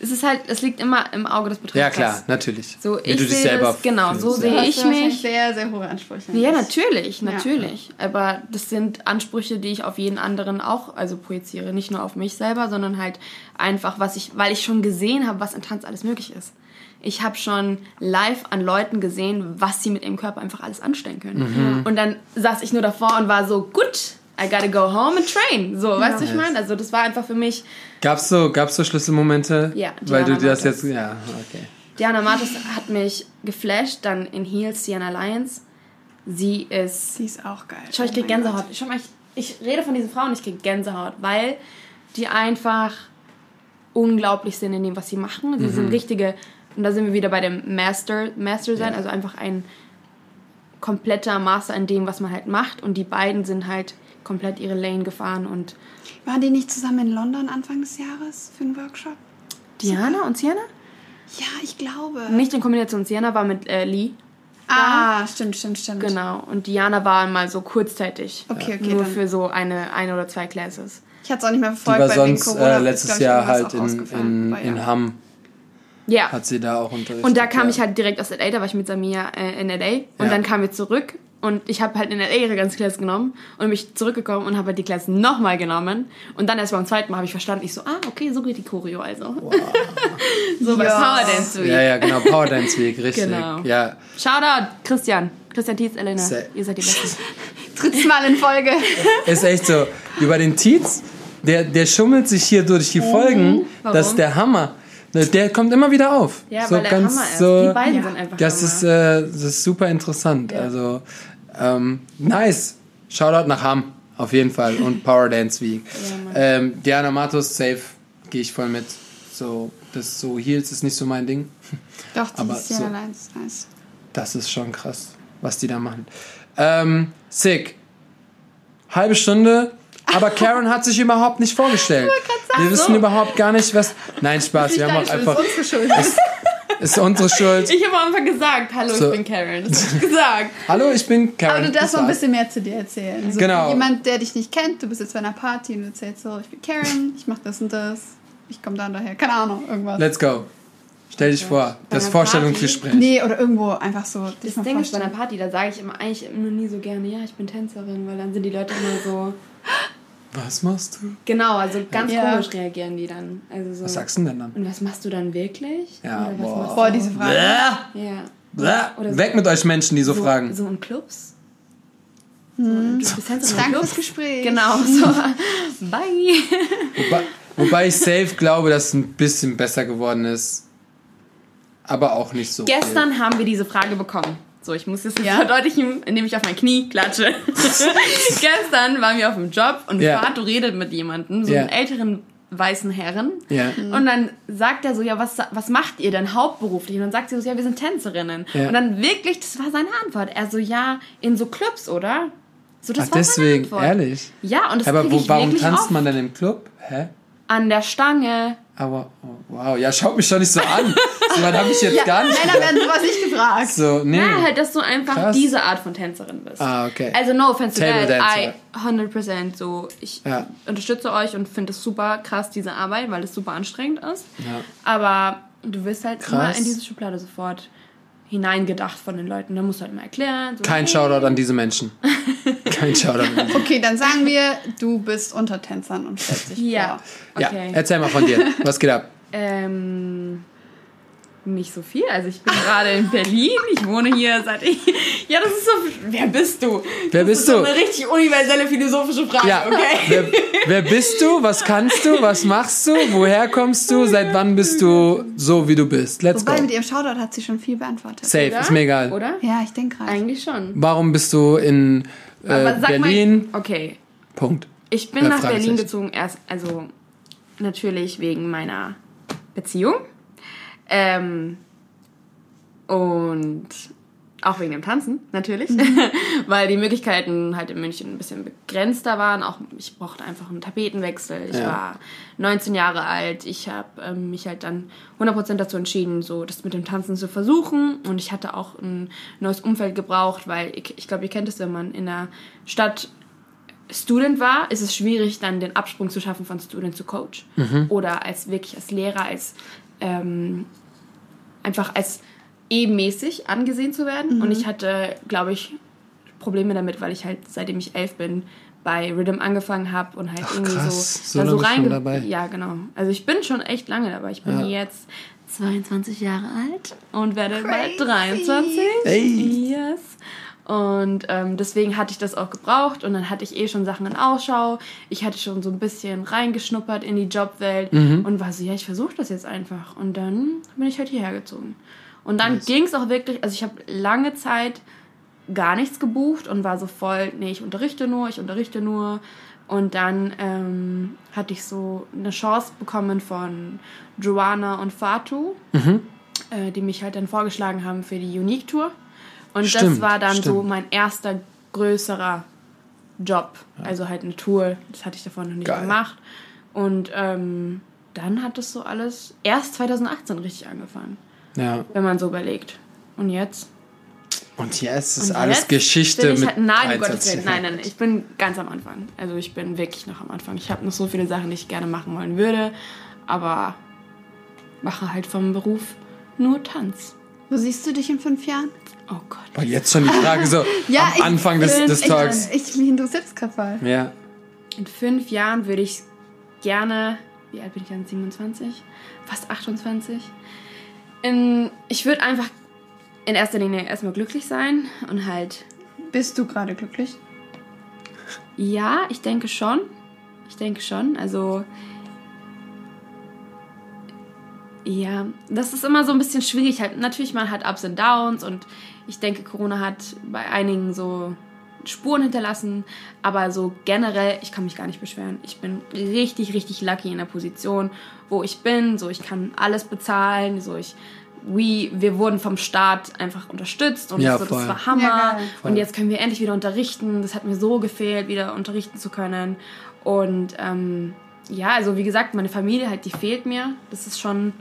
es ist halt, es liegt immer im Auge des Betrachters. Ja, klar, natürlich. So, Wie ich du dich sehe selber das, genau, so sehe ja. ich mich. sehr, sehr hohe Ansprüche. Ja, natürlich, natürlich. Aber das sind Ansprüche, die ich auf jeden anderen auch also projiziere. Nicht nur auf mich selber, sondern halt einfach, was ich, weil ich schon gesehen habe, was in Tanz alles möglich ist. Ich habe schon live an Leuten gesehen, was sie mit ihrem Körper einfach alles anstellen können. Und dann saß ich nur davor und war so, gut, I gotta go home and train. So, weißt du, ich meine? Also das war einfach für mich, Gab's so, gab's so Schlüsselmomente? Ja, Weil du Diana dir das jetzt. Ja, okay. Diana Matos hat mich geflasht, dann in Heels Sienna Lyons. Sie ist Sie ist auch geil. Schau, ich Oh krieg mein Gänsehaut. Schau mal, ich, ich rede von diesen Frauen, ich krieg Gänsehaut, weil die einfach unglaublich sind in dem, was sie machen. Sie Mhm. sind richtige, und da sind wir wieder bei dem Master, Master sein, Ja. also einfach ein kompletter Master in dem, was man halt macht. Und die beiden sind halt komplett ihre Lane gefahren und. Waren die nicht zusammen in London Anfang des Jahres für einen Workshop? Diana und Sienna? Ja, ich glaube. Nicht in Kombination. Sienna war mit äh, Lee. Ah, stimmt, stimmt, stimmt. Genau. Und Diana war mal so kurzzeitig. Okay, okay, Nur dann- für so eine, eine oder zwei Classes. Ich hatte es auch nicht mehr Die verfolgt, war weil wegen sonst Corona äh, letztes ich, Jahr halt in, in, in ja. Hamm. Ja. Hat sie da auch unterrichtet. Und da kam ja. ich halt direkt aus LA, da war ich mit Samia äh, in LA. Und Ja. dann kamen wir zurück und ich habe halt in LA ihre ganze Klasse genommen und mich zurückgekommen und habe halt die Klasse nochmal genommen. Und dann erst beim zweiten Mal habe ich verstanden, ich so, ah, okay, so geht die Choreo also. so bei Ja. Power Dance Week. Ja, ja, genau. Power Dance Week, richtig. Genau. Ja, Shoutout, Christian. Christian Tietz, Elena. Sehr- Ihr seid die Besten. Drittes Mal in Folge. ist echt so. Über den Tietz, der, der schummelt sich hier durch die Folgen. Warum? Das ist der Hammer. Ne, Der kommt immer wieder auf. Ja, so weil der ganz Hammer ist. so. die beiden Ja. sind einfach Das Hammer. ist, äh, das ist super interessant. Ja. Also, ähm, nice. Shoutout nach Hamm, auf jeden Fall. Und Power Dance Week. Mann. ähm, Diana Matos, safe, gehe ich voll mit. So, das so Heels ist nicht so mein Ding. Doch, die Aber ist ja so- ist nice. Das ist schon krass, was die da machen. Ähm, sick. Halbe Stunde. Aber Karen hat sich überhaupt nicht vorgestellt. Wir wissen überhaupt gar nicht, was. Nein, Spaß. Wir haben auch einfach. Ist unsere Schuld. Ich habe am Anfang gesagt, hallo, So. ich bin Karen. Das hab ich gesagt. Hallo, ich bin Karen. Aber du darfst Das noch ein bisschen mehr zu dir erzählen. So Genau. Jemand, der dich nicht kennt, du bist jetzt bei einer Party und du erzählst so, ich bin Karen, ich mach das und das, ich komme da und daher, keine Ahnung, irgendwas. Let's go. Stell dich vor. Bei Das Vorstellungsgespräch. Nee, oder irgendwo einfach so. Das Ding ist, bei einer. Party, da sage ich immer eigentlich immer nie so gerne, ja, ich bin Tänzerin, weil dann sind die Leute immer so, Was machst du? genau, also ganz Ja. komisch reagieren die dann. Also so, Was sagst du denn dann? Und was machst du dann wirklich? Ja, Oder was boah. Boah, diese Frage. Bäh, Ja. Oder so- Weg mit euch Menschen, die so, so, fragen. So in Clubs? So, in, du bist Tänzerin in Danke Clubs? fürs Gespräch. Genau, so. Bye. Wobei, wobei ich safe glaube, dass es ein bisschen besser geworden ist. Aber auch nicht so. Gestern haben wir diese Frage bekommen. So, ich muss das jetzt Ja? verdeutlichen, indem ich auf mein Knie klatsche. Gestern waren wir auf dem Job und Ja. Vato redet mit jemandem, so Ja. einem älteren weißen Herren. Ja. Und dann sagt er so, ja, was, was macht ihr denn hauptberuflich? Und dann sagt sie so, ja, wir sind Tänzerinnen. Ja. Und dann wirklich, das war seine Antwort. Er so, ja, in so Clubs, oder? So, das Ach, war deswegen, ehrlich. Ja, und das Aber wo, warum tanzt oft. man denn im Club? Hä? An der Stange. Aber, oh, wow, ja, schaut mich doch nicht so an. So weit habe ich jetzt gar nicht Männer werden sowas nicht gefragt. So, nee. Ja, halt, dass du einfach Krass. diese Art von Tänzerin bist. Ah, okay. Also no offense to Table that, Dancer. I 100% so, ich Ja. unterstütze euch und finde es super krass, diese Arbeit, weil es super anstrengend ist. Ja. Aber du wirst halt immer Krass. in diese Schublade sofort hineingedacht von den Leuten. Da musst du halt immer erklären. So, Kein hey. Shoutout an diese Menschen. Kein Shoutout Okay, dann sagen wir, du bist unter Tänzern und stellst dich Ja, vor. Ja, okay. erzähl mal von dir. Was geht ab? Ähm, nicht so viel. Also ich bin gerade in Berlin. Ich wohne hier seit ich. Ja, das ist so. Wer bist du? Wer das bist ist so du? eine richtig universelle philosophische Frage, Ja, okay? wer, wer bist du? Was kannst du? Was machst du? Woher kommst du? Seit wann bist du so, wie du bist? Let's Wobei, go. mit ihrem Shoutout hat sie schon viel beantwortet. Safe, Oder? ist mir egal. Oder? Ja, ich denke gerade. Eigentlich schon. Warum bist du in äh, Aber sag Berlin? Mal, okay, Punkt. ich bin Äh, nach Berlin gezogen, erst, also natürlich wegen meiner Beziehung. Ähm, und auch wegen dem Tanzen, natürlich. Weil die Möglichkeiten halt in München ein bisschen begrenzter waren. Auch ich brauchte einfach einen Tapetenwechsel. Ich Ja. war 19 Jahre alt. Ich habe ähm, mich halt dann 100% dazu entschieden, so das mit dem Tanzen zu versuchen. Und ich hatte auch ein neues Umfeld gebraucht, weil ich, ich glaube, ihr kennt es, wenn man in der Stadt Student war, ist es schwierig, dann den Absprung zu schaffen von Student zu Coach. Oder als wirklich als Lehrer, als ähm, einfach als ebenmäßig angesehen zu werden. Und ich hatte, glaube ich, Probleme damit, weil ich halt, seitdem ich elf bin, bei Rhythm angefangen habe und halt Ach, irgendwie krass. so, So so reinge- dabei. Ja, genau. Also ich bin schon echt lange dabei. Ich bin Ja. jetzt 22 Jahre alt und werde bald Crazy. 23. Ey. Yes. Und ähm, deswegen hatte ich das auch gebraucht und dann hatte ich eh schon Sachen in Ausschau. Ich hatte schon so ein bisschen reingeschnuppert in die Jobwelt Mhm. und war so, ja, ich versuche das jetzt einfach. Und dann bin ich halt hierher gezogen. Und dann ging es auch wirklich, also ich habe lange Zeit gar nichts gebucht und war so voll, nee, ich unterrichte nur, ich unterrichte nur. Und dann ähm, hatte ich so eine Chance bekommen von Joanna und Fatu, äh, die mich halt dann vorgeschlagen haben für die Unique Tour. Und das Stimmt, war dann so stimmt. mein erster größerer Job. Also halt eine Tour, das hatte ich davon noch nicht Geil. gemacht. Und ähm, dann hat es so alles erst 2018 richtig angefangen, Ja. wenn man so überlegt. Und jetzt? Und jetzt ist Und alles jetzt Geschichte ich mit halt, Nein, um 23 Gottes Willen. Nein, nein, ich bin ganz am Anfang. Also ich bin wirklich noch am Anfang. Ich habe noch so viele Sachen, die ich gerne machen wollen würde, aber mache halt vom Beruf nur Tanz. Wo siehst du dich in fünf Jahren? Oh Gott. Boah, jetzt schon die Frage so Ja, am ich Anfang des, bin- des Ich, Talks. ich, mich interessiert es gerade voll. Ja. In fünf Jahren würde ich gerne, wie alt bin ich dann? 27? Fast 28? In, ich würde einfach in erster Linie erstmal glücklich sein und halt Bist du gerade glücklich? Ja, ich denke schon. Ich denke schon. Also. Ja, das ist immer so ein bisschen schwierig. Halt, natürlich, man hat Ups und Downs und ich denke, Corona hat bei einigen so Spuren hinterlassen. Aber so generell, ich kann mich gar nicht beschweren. Ich bin richtig, richtig lucky in der Position, wo ich bin. So, ich kann alles bezahlen. So, ich. We, wir wurden vom Staat einfach unterstützt und Ja, so, das war Hammer. Ja, und jetzt können wir endlich wieder unterrichten. Das hat mir so gefehlt, wieder unterrichten zu können. Und ähm, ja, also wie gesagt, meine Familie halt, die fehlt mir. Das ist schon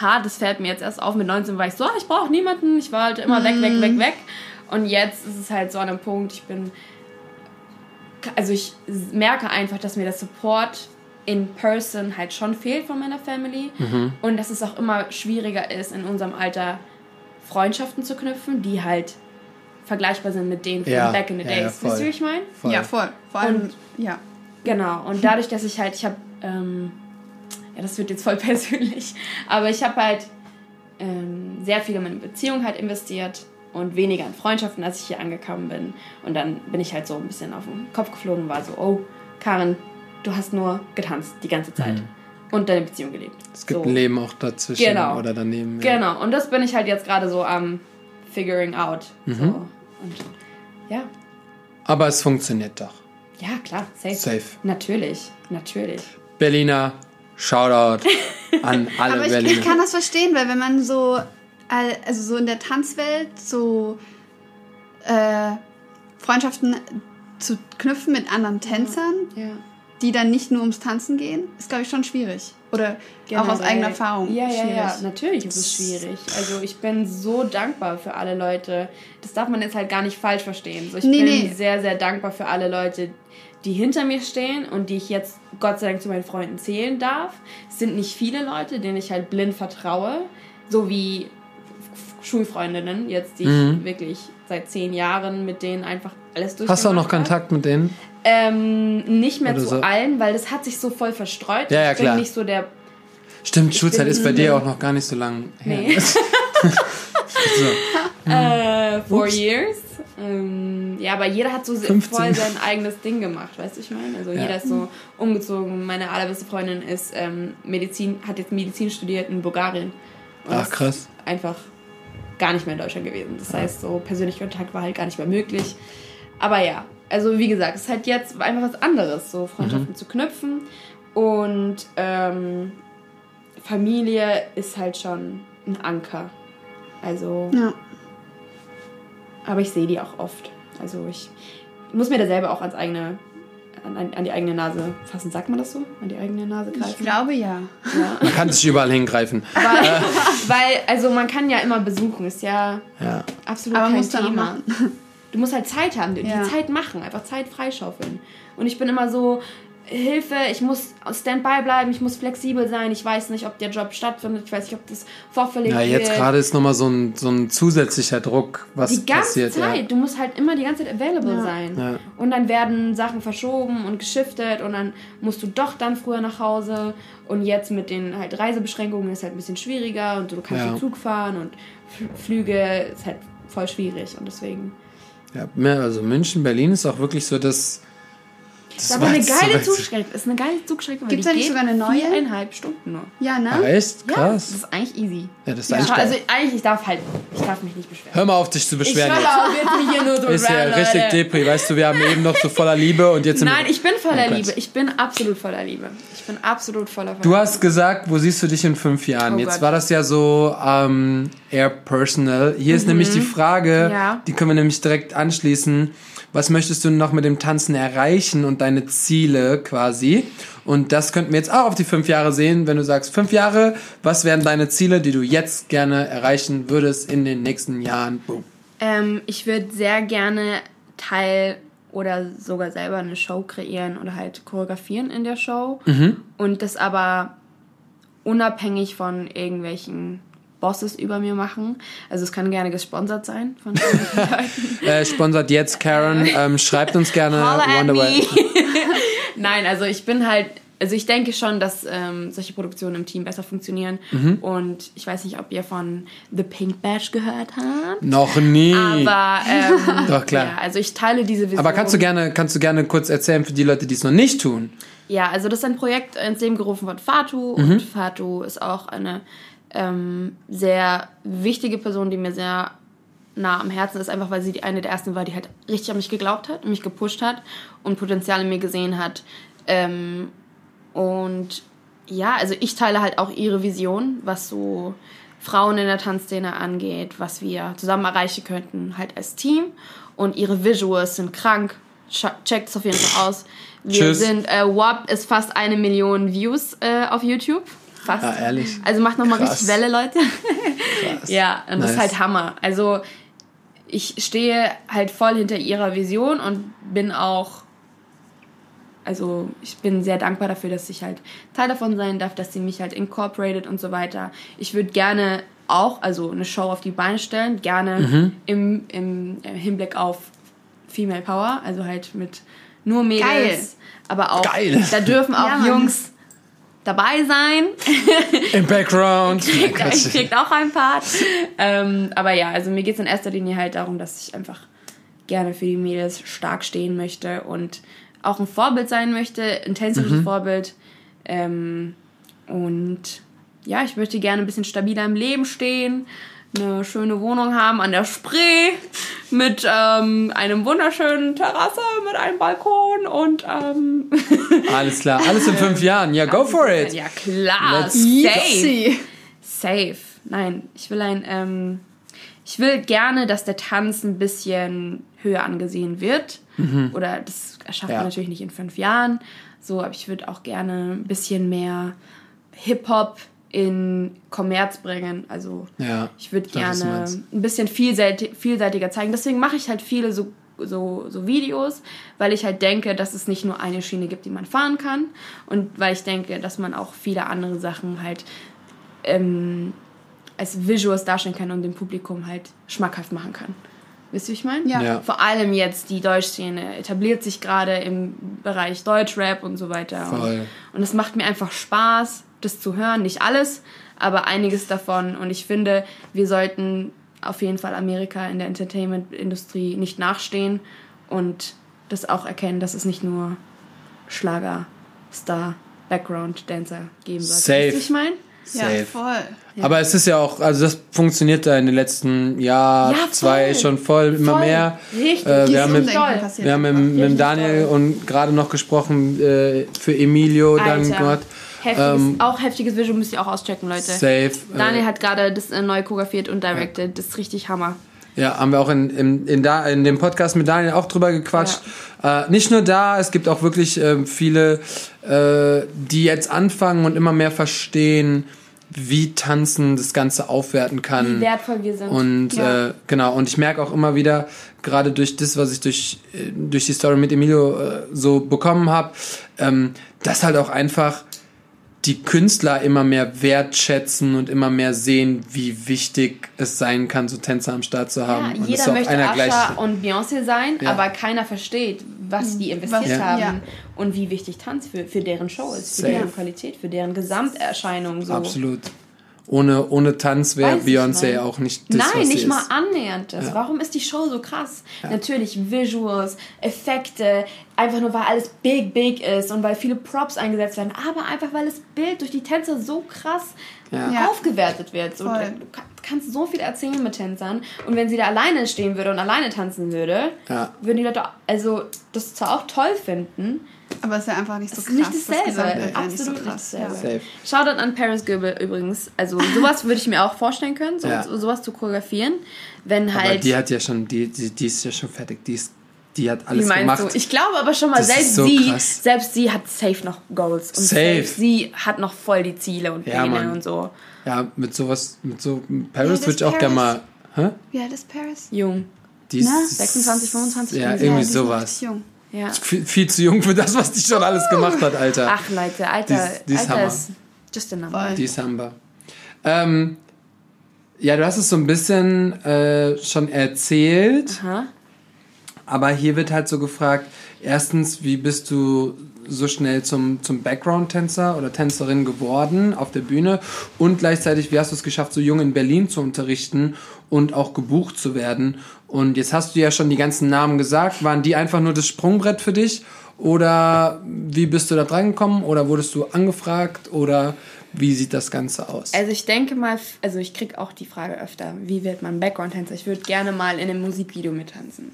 hart. Das fällt mir jetzt erst auf. Mit 19 war ich so, ah, ich brauche niemanden. Ich war halt immer weg, weg, weg, weg. Und jetzt ist es halt so an einem Punkt, ich bin. Also ich merke einfach, dass mir der Support in person halt schon fehlt von meiner Family. Und dass es auch immer schwieriger ist, in unserem Alter Freundschaften zu knüpfen, die halt vergleichbar sind mit denen von Ja, back in the ja, ja, days. voll. Wisst ihr, wie ich meine? Ja, voll. Vor allem, Und- ja. Genau, und dadurch, dass ich halt, ich habe, ähm, ja, das wird jetzt voll persönlich, aber ich habe halt ähm, sehr viel in meine Beziehung halt investiert und weniger in Freundschaften, als ich hier angekommen bin. Und dann bin ich halt so ein bisschen auf den Kopf geflogen und war so, oh, Karen, du hast nur getanzt die ganze Zeit und deine Beziehung gelebt. Mhm. Es gibt so. ein Leben auch dazwischen Genau. oder daneben. ja. Genau, und das bin ich halt jetzt gerade so am figuring out. Mhm. So. Und ja, Aber es funktioniert doch. ja, klar, safe. Safe. Natürlich, natürlich. Berliner, Shoutout an alle Aber ich, Berliner. ich kann das verstehen, weil wenn man so, also so in der Tanzwelt so äh, Freundschaften zu knüpfen mit anderen Tänzern, Ja. die dann nicht nur ums Tanzen gehen, ist, glaube ich, schon schwierig. Oder auch aus Generell. eigener Erfahrung. Ja, ja, schwierig. ja, natürlich ist es schwierig. Also ich bin so dankbar für alle Leute. Das darf man jetzt halt gar nicht falsch verstehen. So, ich Nee, bin nee. sehr, sehr dankbar für alle Leute, die hinter mir stehen und die ich jetzt Gott sei Dank zu meinen Freunden zählen darf. Es sind nicht viele Leute, denen ich halt blind vertraue. So wie Schulfreundinnen, jetzt die ich wirklich seit zehn Jahren mit denen einfach alles durch. Mhm. Hast du auch noch Kontakt mit denen? Ähm, nicht mehr Oder zu so? allen, weil das hat sich so voll verstreut. Ja, ja, ich bin klar. nicht so der Stimmt, Schulzeit ist bei dir auch noch gar nicht so lang her. Nee. so. Äh, four Ups. years. Ähm, ja, aber jeder hat so se- 15. voll sein eigenes Ding gemacht, weißt du, ich meine? Also Ja. jeder ist so umgezogen. Meine allerbeste Freundin ist ähm, Medizin, hat jetzt Medizin studiert in Bulgarien. Und Ach, krass. Einfach gar nicht mehr in Deutschland gewesen. Das heißt, so persönlicher Kontakt war halt gar nicht mehr möglich. Aber ja, also wie gesagt, es ist halt jetzt einfach was anderes, so Freundschaften zu knüpfen. Und ähm, Familie ist halt schon ein Anker. Also Ja. aber ich sehe die auch oft. Also ich muss mir da selber auch ans eigene, an, an die eigene Nase fassen. Sagt man das so? An die eigene Nase Ich greifen? glaube ja. Ja. Man kann sich überall hingreifen. Weil, weil, also man kann ja immer besuchen, ist ja Ja. absolut Aber kein Thema. machen. Du musst halt Zeit haben, die Ja. Zeit machen, einfach Zeit freischaufeln. Und ich bin immer so, Hilfe, ich muss Standby bleiben, ich muss flexibel sein, ich weiß nicht, ob der Job stattfindet, ich weiß nicht, ob das vorverlegt Ja, jetzt wird. gerade ist nochmal so ein, so ein zusätzlicher Druck, was Die ganze passiert. Zeit. Du musst halt immer die ganze Zeit available Ja. sein. Ja. Und dann werden Sachen verschoben und geschiftet und dann musst du doch dann früher nach Hause. Und jetzt mit den halt Reisebeschränkungen ist halt ein bisschen schwieriger und du kannst Ja. den Zug fahren und Flüge ist halt voll schwierig und deswegen. Ja, mehr, also München, Berlin ist auch wirklich so das. Das ist aber eine geile Zugstrecke. Ist eine geile Zugstrecke. da nicht geht sogar eine neue? Viereinhalb Stunden nur. Ja, ne? Ah, echt? Ja, Krass. das ist eigentlich easy. Ja, das ist Ja, eigentlich also eigentlich, ich darf halt, ich darf mich nicht beschweren. Hör mal auf, dich zu Ich beschweren. jetzt. auf, jetzt bin ich hier nur so Ist ja richtig. Depri. Weißt du, wir haben eben noch so voller Liebe und jetzt sind Nein, ich bin voller Oh. Liebe. Ich bin absolut voller Liebe. Ich bin absolut voller Du hast gesagt, wo siehst du dich in fünf Jahren? Oh Jetzt Gott. war das ja so ähm, eher personal. Hier ist nämlich die Frage, Mhm. Ja. die können wir nämlich direkt anschließen. Was möchtest du noch mit dem Tanzen erreichen und deine Ziele quasi? Und das könnten wir jetzt auch auf die fünf Jahre sehen, wenn du sagst, fünf Jahre, was wären deine Ziele, die du jetzt gerne erreichen würdest in den nächsten Jahren? Ähm, ich würde sehr gerne Teil oder sogar selber eine Show kreieren oder halt choreografieren in der Show. Und das aber unabhängig von irgendwelchen Bosses über mir machen. Also es kann gerne gesponsert sein von Leuten. Äh, sponsert jetzt Karen. Ähm, schreibt uns gerne me. Nein, also ich bin halt, also ich denke schon, dass ähm, solche Produktionen im Team besser funktionieren. Mhm. Und ich weiß nicht, ob ihr von The Pink Bash gehört habt. Noch nie. Aber ähm, Doch, klar. Ja, also ich teile diese Vision. Aber kannst du gerne, kannst du gerne kurz erzählen für die Leute, die es noch nicht tun? Ja, also das ist ein Projekt ins Leben gerufen von Fatu Mhm. und Fatu ist auch eine ähm, sehr wichtige Person, die mir sehr nah am Herzen ist, einfach weil sie die eine der ersten war, die halt richtig an mich geglaubt hat und mich gepusht hat und Potenzial in mir gesehen hat. Ähm, und ja, also ich teile halt auch ihre Vision, was so Frauen in der Tanzszene angeht, was wir zusammen erreichen könnten, halt als Team. Und ihre Visuals sind krank. Checkt es auf jeden Fall aus. Wir Tschüss. sind, äh, WAP ist fast eine Million Views äh, auf YouTube. Fast. Ah, ehrlich? Also macht nochmal richtig Welle, Leute. Krass. Ja, und das ist Nice. halt Hammer. Also ich stehe halt voll hinter ihrer Vision und bin auch, also ich bin sehr dankbar dafür, dass ich halt Teil davon sein darf, dass sie mich halt incorporated und so weiter. Ich würde gerne auch, also eine Show auf die Beine stellen, gerne Mhm. im, im Hinblick auf Female Power, also halt mit nur Mädels, Geil. aber auch, Geil. da dürfen auch Ja. Jungs dabei sein. Im Background. kriegt, ich kriegt auch ein Part. ähm, aber ja, also mir geht es in erster Linie halt darum, dass ich einfach gerne für die Mädels stark stehen möchte und auch ein Vorbild sein möchte, ein tänzerisches Vorbild. Ähm, und ja, ich möchte gerne ein bisschen stabiler im Leben stehen, eine schöne Wohnung haben an der Spree mit ähm, einem wunderschönen Terrasse, mit einem Balkon und ähm, Alles klar, alles in fünf Jahren. Ja, go for it. Ja klar, Let's safe. Safe. Nein, ich will ein, ähm, ich will gerne, dass der Tanz ein bisschen höher angesehen wird. Oder das schafft Ja. man natürlich nicht in fünf Jahren. So, aber ich würde auch gerne ein bisschen mehr Hip-Hop in Kommerz bringen. Also Ja, ich würde gerne ein bisschen vielseitig, vielseitiger zeigen. Deswegen mache ich halt viele so, so, so Videos, weil ich halt denke, dass es nicht nur eine Schiene gibt, die man fahren kann. Und weil ich denke, dass man auch viele andere Sachen halt ähm, als Visuals darstellen kann und dem Publikum halt schmackhaft machen kann. Wisst ihr, wie ich meine? Ja. Ja. Vor allem jetzt die Deutschszene etabliert sich gerade im Bereich Deutschrap und so weiter. Voll. Und, und es macht mir einfach Spaß, das zu hören. Nicht alles, aber einiges davon. Und ich finde, wir sollten auf jeden Fall Amerika in der Entertainment-Industrie nicht nachstehen und das auch erkennen, dass es nicht nur Schlager, Star, Background-Dancer geben sollte. Safe. Ihr, wie ich meine? Ja, Safe. voll. Aber es ist ja auch, also das funktioniert da in den letzten Jahr, Ja, voll. zwei schon voll, immer Voll. mehr. Richtig. Äh, wir haben mit, wir haben mit, mit Daniel toll. und gerade noch gesprochen äh, für Emilio dann Alter. Gott. Heftiges, Ähm, auch heftiges Visual müsst ihr auch auschecken, Leute. Safe. Daniel äh, hat gerade das äh, neu choreografiert und directed. Das ist richtig Hammer. Ja, haben wir auch in, in, in, da, in dem Podcast mit Daniel auch drüber gequatscht. Äh, nicht nur da, es gibt auch wirklich ähm, viele, äh, die jetzt anfangen und immer mehr verstehen, wie Tanzen das Ganze aufwerten kann. Wie wertvoll wir sind. Und Ja. äh, genau, und ich merke auch immer wieder, gerade durch das, was ich durch, äh, durch die Story mit Emilio äh, so bekommen habe, ähm, dass halt auch einfach die Künstler immer mehr wertschätzen und immer mehr sehen, wie wichtig es sein kann, so Tänzer am Start zu haben. Ja, und jeder möchte einer. Asha und Beyoncé sein, Ja. aber keiner versteht, was die investiert Was- haben ja. und wie wichtig Tanz für, für deren Show ist, für Safe. deren Qualität, für deren Gesamterscheinung. So. Absolut. Ohne, ohne Tanz wäre Beyoncé auch nicht das, Nein, was sie nicht mal ist. annähernd das. Warum ist die Show so krass? Natürlich Visuals, Effekte, einfach nur weil alles big, big ist und weil viele Props eingesetzt werden, aber einfach weil das Bild durch die Tänzer so krass Ja. Ja. aufgewertet wird. So, kannst so viel erzählen mit Tänzern und wenn sie da alleine stehen würde und alleine tanzen würde, Ja. würden die Leute also das zwar auch toll finden, Aber es ist ja einfach nicht so das krass. ist nicht dasselbe. Gesamtbild wäre nicht so Absolut nicht krass. dasselbe. Shoutout an Paris Goebel übrigens. Also sowas würde ich mir auch vorstellen können, so, Ja. so, sowas zu choreografieren. Wenn Aber halt. die hat ja schon, die, die, die ist ja schon fertig. Die, ist, die hat wie alles meinst gemacht. du? Ich glaube aber schon mal, Das ist selbst so sie, krass. selbst sie hat safe noch Goals. Und Safe. selbst sie hat noch voll die Ziele und Ja, Pläne und so. Ja, mit sowas, mit so Ja, Paris würde ich auch gerne mal. Hä? Wie alt ist Paris? Jung. Die ist, Na? 26, 25, Ja, irgendwie ist noch sowas. Jung. Ja. Viel, viel zu jung für das, was die schon alles gemacht hat, Alter. Ach Leute, Alter, Die ist- die ist Alter Hammer. ist just a number. Voll. Die Samba. Ähm, ja, du hast es so ein bisschen äh, schon erzählt, Aha. Aber hier wird halt so gefragt, erstens, wie bist du so schnell zum, zum Background-Tänzer oder Tänzerin geworden auf der Bühne? Und gleichzeitig, wie hast du es geschafft, so jung in Berlin zu unterrichten und auch gebucht zu werden? Und jetzt hast du ja schon die ganzen Namen gesagt, waren die einfach nur das Sprungbrett für dich? Oder wie bist du da dran gekommen oder wurdest du angefragt? Oder wie sieht das Ganze aus? Also ich denke mal, also ich krieg auch die Frage öfter, wie wird man Background-Tänzer? Ich würde gerne mal in einem Musikvideo mittanzen.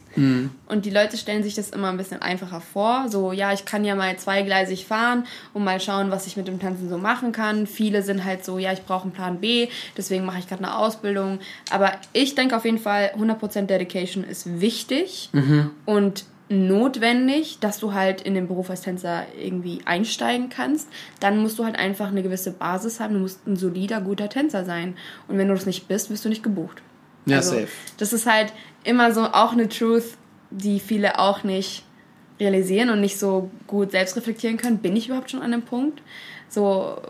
Und die Leute stellen sich das immer ein bisschen einfacher vor. So, ja, ich kann ja mal zweigleisig fahren und mal schauen, was ich mit dem Tanzen so machen kann. Viele sind halt so, ja, ich brauche einen Plan B, deswegen mache ich gerade eine Ausbildung. Aber ich denke auf jeden Fall, 100% Dedication ist wichtig. Und notwendig, dass du halt in den Beruf als Tänzer irgendwie einsteigen kannst. Dann musst du halt einfach eine gewisse Basis haben. Du musst ein solider, guter Tänzer sein. Und wenn du das nicht bist, wirst du nicht gebucht. Ja, Also, safe. Das ist halt immer so auch eine Truth, die viele auch nicht realisieren und nicht so gut selbst reflektieren können. Bin ich überhaupt schon an dem Punkt? So,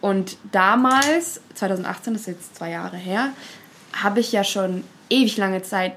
und damals, 2018, das ist jetzt zwei Jahre her, habe ich ja schon ewig lange Zeit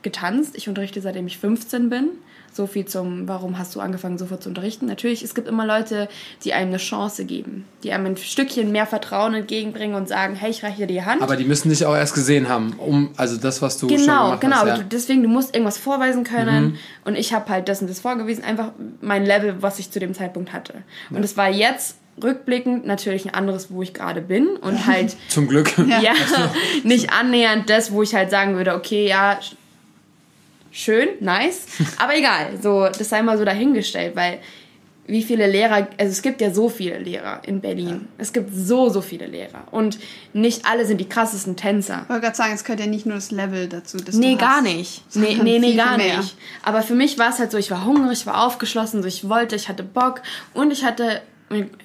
getanzt. Ich unterrichte seitdem ich 15 bin. So viel zum, warum hast du angefangen, sofort zu unterrichten? Natürlich, es gibt immer Leute, die einem eine Chance geben, die einem ein Stückchen mehr Vertrauen entgegenbringen und sagen, hey, ich reiche dir die Hand. Aber die müssen dich auch erst gesehen haben, um, also das, was du schon Genau, gemacht genau. hast. Ja. Deswegen, du musst irgendwas vorweisen können. Mhm. Und ich habe halt das und das vorgewiesen. Einfach mein Level, was ich zu dem Zeitpunkt hatte. Und es war jetzt rückblickend natürlich ein anderes, wo ich gerade bin. Und halt, Zum Glück. ja, nicht annähernd das, wo ich halt sagen würde, okay, ja, schön, nice. Aber egal, so, das sei mal so dahingestellt, weil wie viele Lehrer, also es gibt ja so viele Lehrer in Berlin. Es gibt so, so viele Lehrer. Und nicht alle sind die krassesten Tänzer. Ich wollte gerade sagen, es gehört ja nicht nur das Level dazu. Das Nee, gar nicht. Nee, nee, nee, viel, gar viel nicht. Aber für mich war es halt so, ich war hungrig, ich war aufgeschlossen, so ich wollte, ich hatte Bock und ich hatte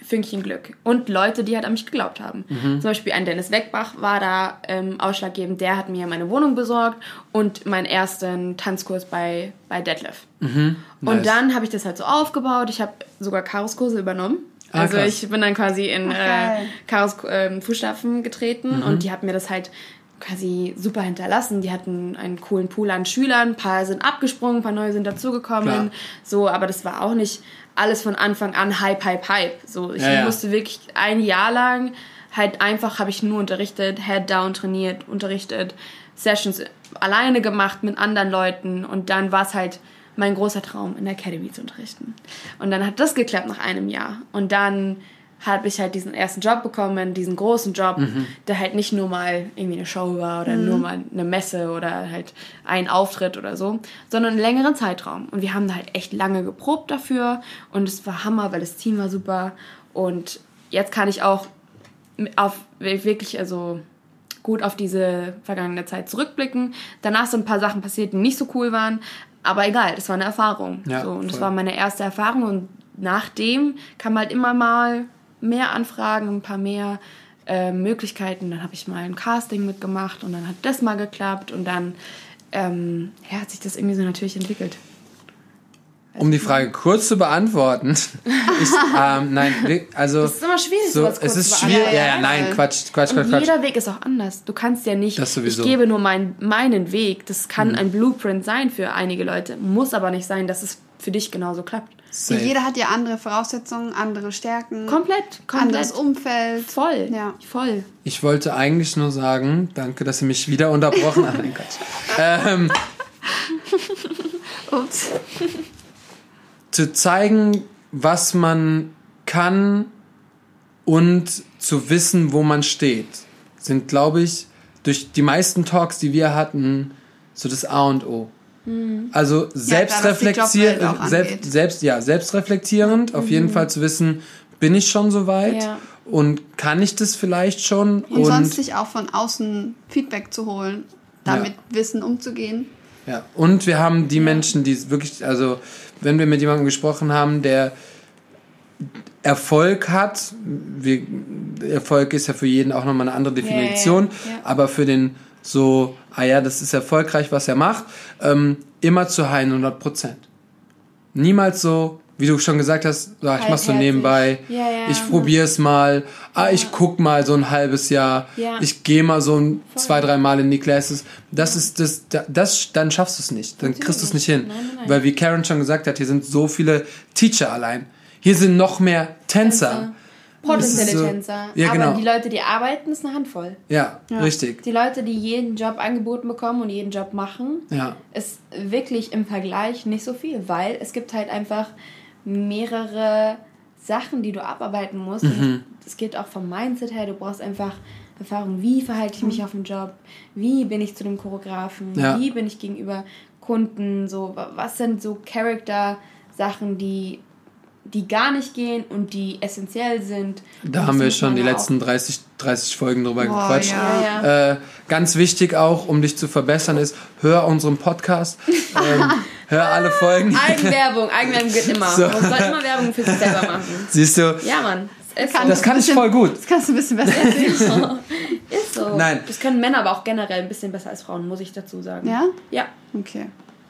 Fünkchen Glück. Und Leute, die halt an mich geglaubt haben. Mhm. Zum Beispiel ein Dennis Weckbach war da ähm, ausschlaggebend, der hat mir meine Wohnung besorgt und meinen ersten Tanzkurs bei, bei Detlef. Mhm. nice. Und dann habe ich das halt so aufgebaut. Ich habe sogar Karos Kurse übernommen. Ah, also krass. ich bin dann quasi in Ach, äh, geil. Karos ähm, Fußstapfen getreten Mhm. und die hat mir das halt quasi super hinterlassen. Die hatten einen coolen Pool an Schülern, ein paar sind abgesprungen, ein paar neue sind dazugekommen. So, aber das war auch nicht alles von Anfang an Hype, Hype, Hype. So, ich Ja, ja. musste wirklich ein Jahr lang halt einfach habe ich nur unterrichtet, Head Down trainiert, unterrichtet, Sessions alleine gemacht mit anderen Leuten und dann war es halt mein großer Traum in der Academy zu unterrichten. Und dann hat das geklappt nach einem Jahr und dann habe ich halt diesen ersten Job bekommen, diesen großen Job, der halt nicht nur mal irgendwie eine Show war oder nur mal eine Messe oder halt ein Auftritt oder so, sondern einen längeren Zeitraum. Und wir haben da halt echt lange geprobt dafür und es war Hammer, weil das Team war super und jetzt kann ich auch auf wirklich also gut auf diese vergangene Zeit zurückblicken. Danach sind ein paar Sachen passiert, die nicht so cool waren, aber egal, das war eine Erfahrung. Ja, so, und das voll. war meine erste Erfahrung und nachdem kam halt immer mal mehr Anfragen, ein paar mehr äh, Möglichkeiten. Dann habe ich mal ein Casting mitgemacht und dann hat das mal geklappt und dann ähm, ja, hat sich das irgendwie so natürlich entwickelt. Um die Frage kurz zu beantworten. Ich, ähm, nein, also. Das ist immer schwierig, so, kurz es ist schwierig. Ja, ja, nein, Quatsch, Quatsch, Quatsch, Quatsch. jeder Weg ist auch anders. Du kannst ja nicht, ich gebe nur mein, meinen Weg. Das kann Mhm. ein Blueprint sein für einige Leute. Muss aber nicht sein, dass es für dich genauso klappt. Safe. Jeder hat ja andere Voraussetzungen, andere Stärken, Komplett, komplett. anderes Umfeld. Voll, Ja. voll. Ich wollte eigentlich nur sagen, danke, dass ihr mich wieder unterbrochen habt. Ähm, Ups. zu zeigen, was man kann und zu wissen, wo man steht, sind, glaube ich, durch die meisten Talks, die wir hatten, so das A und O. Also selbstreflektier Joblwelt auch selbst, selbst, ja, selbstreflektierend, auf jeden Fall zu wissen, bin ich schon so weit Ja. und kann ich das vielleicht schon Und, sonst sich auch von außen Feedback zu holen, damit Ja. Wissen umzugehen. Ja, und wir haben die Menschen, die wirklich, also wenn wir mit jemandem gesprochen haben, der Erfolg hat, wir, Erfolg ist ja für jeden auch nochmal eine andere Definition, ja, ja. aber für den so, ah ja, das ist erfolgreich, was er macht, ähm, immer zu 100 Prozent. Niemals so, wie du schon gesagt hast, ah, ich mach's so nebenbei, Ja, ja. ich probier's mal, ah, ich guck mal so ein halbes Jahr, Ja. ich gehe mal so ein, zwei, drei Mal in die Classes. Das ist das, da- das, dann schaffst du es nicht, dann kriegst du es nicht hin. Nein, nein. Weil wie Karen schon gesagt hat, hier sind so viele Teacher allein. Hier sind noch mehr Tänzer. Potenzielle Ist so- Tänzer. Ja, aber genau. die Leute, die arbeiten, ist eine Handvoll. Ja, richtig. Die Leute, die jeden Job angeboten bekommen und jeden Job machen, Ja. ist wirklich im Vergleich nicht so viel, weil es gibt halt einfach mehrere Sachen, die du abarbeiten musst. Mhm. Und Es geht auch vom Mindset her, du brauchst einfach Erfahrung, wie verhalte ich mich auf dem Job, wie bin ich zu dem Choreografen, Ja. wie bin ich gegenüber Kunden, so wa- was sind so Charakter-Sachen, die die gar nicht gehen und die essentiell sind. Da haben das wir schon die letzten 30, 30 Folgen drüber Boah, gequatscht. ja. Ja, ja. Äh, ganz wichtig auch, um dich zu verbessern, ist, hör unseren Podcast. ähm, hör alle Folgen. Eigenwerbung, Eigenwerbung geht immer. So. Man soll immer Werbung für sich selber machen. Siehst du, Ja, Mann. Ist Kann- das kann ich voll gut. Das kannst du ein bisschen besser erzählen. Ist so. Nein. Das können Männer aber auch generell ein bisschen besser als Frauen, muss ich dazu sagen. Ja? Ja. Okay.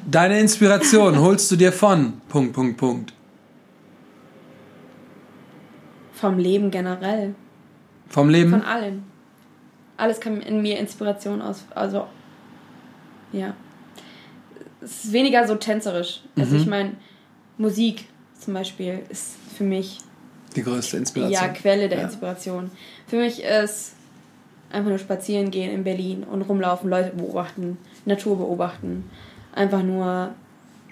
Deine Inspiration holst du dir von. Punkt, Punkt, Punkt. Vom Leben generell. Vom Leben. Von allen. Alles kann in mir Inspiration aus. Also, ja. Es ist weniger so tänzerisch. Also, Mhm. ich meine, Musik zum Beispiel ist für mich Die größte Inspiration. ja Quelle der Ja. Inspiration. Für mich ist einfach nur spazieren gehen in Berlin und rumlaufen, Leute beobachten, Natur beobachten. Einfach nur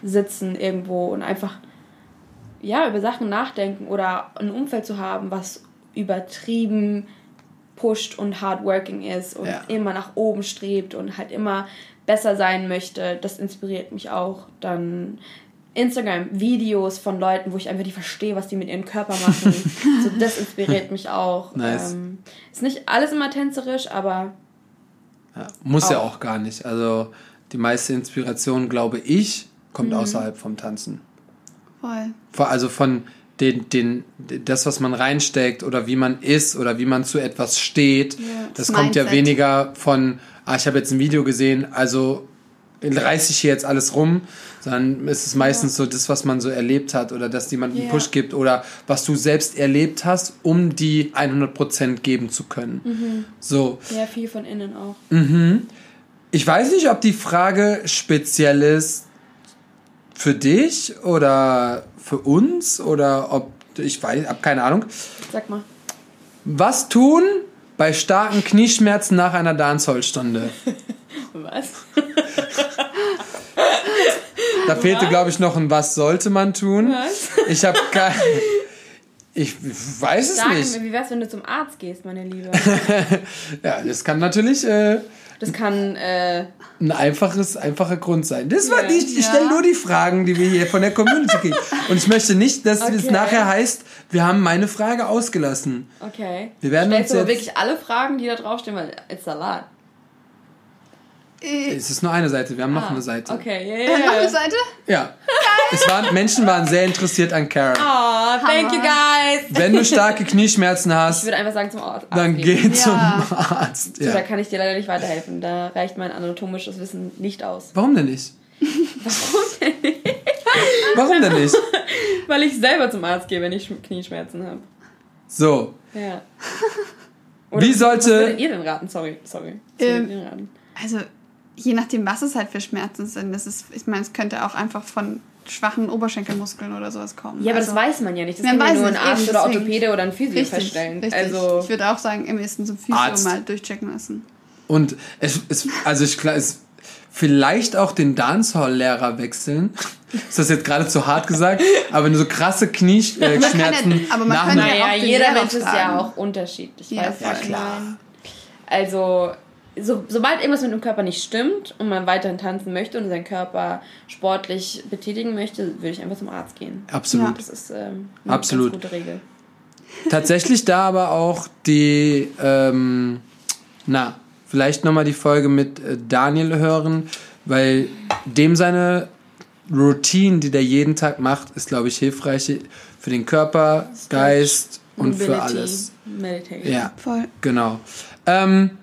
sitzen irgendwo und einfach ja, über Sachen nachdenken oder ein Umfeld zu haben, was übertrieben pusht und hardworking ist und Ja. immer nach oben strebt und halt immer besser sein möchte, das inspiriert mich auch. Dann Instagram-Videos von Leuten, wo ich einfach nicht verstehe, was die mit ihrem Körper machen. so, das inspiriert mich auch. Nice. Ähm, ist nicht alles immer tänzerisch, aber Ja, muss ja Auch. auch gar nicht. Also die meiste Inspiration, glaube ich, kommt Mhm. außerhalb vom Tanzen. Voll. Also von den, den, das, was man reinsteckt oder wie man ist oder wie man zu etwas steht, das, Das kommt ja weniger von, ah, ich habe jetzt ein Video gesehen, also reiße ich hier jetzt alles rum, sondern es ist meistens so das, was man so erlebt hat oder dass jemand einen Ja. Push gibt oder was du selbst erlebt hast, um die 100% geben zu können. Mhm. So, ja, viel von innen auch. ich weiß nicht, ob die Frage speziell ist für dich oder für uns oder ob ich weiß, hab keine Ahnung. Sag mal. Was tun bei starken Knieschmerzen nach einer Dancehall-Stunde? Was? Da fehlte, glaube ich, noch ein Was sollte man tun? Was? Ich habe kein. Ich weiß es nicht. wie wär's, wenn du zum Arzt gehst, meine Liebe? Ja, das kann natürlich äh, Das kann, äh, ein einfaches, einfacher Grund sein. Das war Ja. nicht, ich Ja. stelle nur die Fragen, die wir hier von der Community kriegen. Und ich möchte nicht, dass es Okay. nachher heißt, wir haben meine Frage ausgelassen. okay. Wir werden Stellst uns jetzt- wirklich alle Fragen, die da draufstehen, weil it's a lot. Äh, Es ist nur eine Seite, wir haben noch Ah, eine Seite. Okay, ja, äh, ja, Noch eine ja. Seite? Ja. Es waren, Menschen waren sehr interessiert an Karen. Oh, thank you guys. Wenn du starke Knieschmerzen Ich hast, würde einfach sagen zum Arzt. dann geh zum Ja. Arzt. So, da Ja. kann ich dir leider nicht weiterhelfen. Da reicht mein anatomisches Wissen nicht aus. Warum denn nicht? Warum denn nicht? Warum denn nicht? Weil ich selber zum Arzt gehe, wenn ich Sch- Knieschmerzen habe. So, Ja. Wie sollte- Was würdet ihr denn raten? Sorry, sorry. Was Ähm, würdet ihr denn raten? Also, je nachdem, was es halt für Schmerzen sind. Das ist, ich meine, es könnte auch einfach von schwachen Oberschenkelmuskeln oder sowas kommen. Ja, aber also, das weiß man ja nicht. Das Man kann ja weiß nur ein Arzt eben, oder. Orthopäde oder ein Physio Richtig, feststellen. richtig. Also, ich würde auch sagen, am besten zum Physio Arzt. mal durchchecken lassen. und es, es also ich klar, es vielleicht auch den Dancehall-Lehrer wechseln. Ist das jetzt gerade zu hart gesagt? Aber so krasse Knieschmerzen kann ja- aber man kann ja naja, auch den jeder Mensch ist ja auch unterschiedlich. Ja, was ich klar. Also, so, sobald irgendwas mit dem Körper nicht stimmt und man weiterhin tanzen möchte und seinen Körper sportlich betätigen möchte, würde ich einfach zum Arzt gehen. Absolut. Das ist ähm, eine Absolut. ganz gute Regel. Tatsächlich da aber auch die, ähm, na, vielleicht nochmal die Folge mit äh, Daniel hören, weil dem seine Routine, die der jeden Tag macht, ist, glaube ich, hilfreich für den Körper, Geist und für Mobility, alles. Meditation. Ja, Voll. genau. Ähm,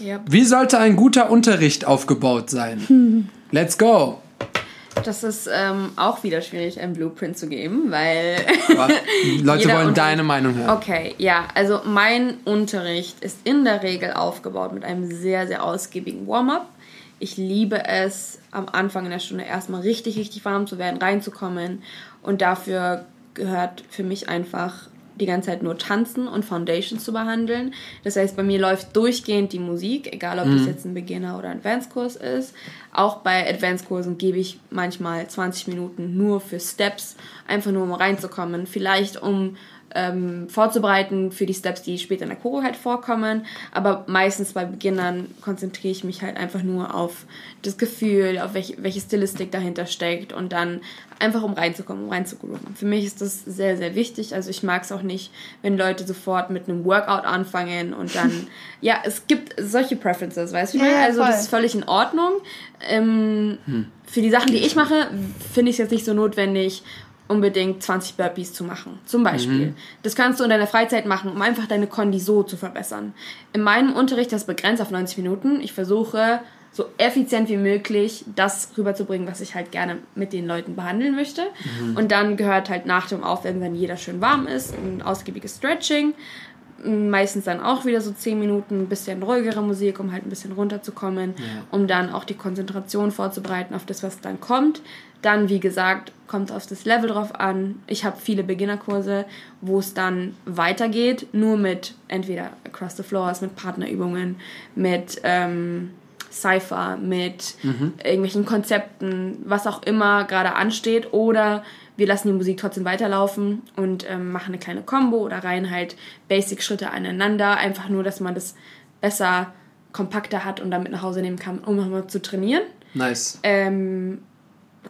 Ja. wie sollte ein guter Unterricht aufgebaut sein? Let's go! Das ist ähm, auch wieder schwierig, einen Blueprint zu geben, weil. Leute wollen deine Meinung hören. Okay, ja, also mein Unterricht ist in der Regel aufgebaut mit einem sehr, sehr ausgiebigen Warm-up. Ich liebe es, am Anfang in der Stunde erstmal richtig, richtig warm zu werden, reinzukommen. Und dafür gehört für mich einfach die ganze Zeit nur tanzen und Foundations zu behandeln. Das heißt, bei mir läuft durchgehend die Musik, egal ob das jetzt ein Beginner- oder Advanced-Kurs ist. Auch bei Advanced-Kursen gebe ich manchmal 20 Minuten nur für Steps, einfach nur um reinzukommen. Vielleicht um ähm, vorzubereiten für die Steps, die später in der Choro halt vorkommen. Aber meistens bei Beginnern konzentriere ich mich halt einfach nur auf das Gefühl, auf welche, welche Stilistik dahinter steckt und dann einfach um reinzukommen, um reinzugrooven. Für mich ist das sehr, sehr wichtig. Also ich mag es auch nicht, wenn Leute sofort mit einem Workout anfangen und dann, ja, es gibt solche Preferences, weißt du? Ja, ja, also voll. das ist völlig in Ordnung. Ähm, Für die Sachen, die ich mache, finde ich es jetzt nicht so notwendig, unbedingt 20 Burpees zu machen. Zum Beispiel. Das kannst du in deiner Freizeit machen, um einfach deine Kondi so zu verbessern. In meinem Unterricht das begrenzt auf 90 Minuten. Ich versuche so effizient wie möglich das rüberzubringen, was ich halt gerne mit den Leuten behandeln möchte. Und dann gehört halt nach dem Aufwärmen, wenn jeder schön warm ist, ein ausgiebiges Stretching. Meistens dann auch wieder so 10 Minuten, ein bisschen ruhigere Musik, um halt ein bisschen runterzukommen, um dann auch die Konzentration vorzubereiten auf das, was dann kommt. Dann, wie gesagt, kommt auf das Level drauf an. Ich habe viele Beginnerkurse, wo es dann weitergeht, nur mit entweder Across the Floors, mit Partnerübungen, mit ähm, Cypher, mit irgendwelchen Konzepten, was auch immer gerade ansteht, oder wir lassen die Musik trotzdem weiterlaufen und ähm, machen eine kleine Combo oder reihen halt Basic-Schritte aneinander, einfach nur, dass man das besser, kompakter hat und damit nach Hause nehmen kann, um nochmal zu trainieren. Nice. Ähm,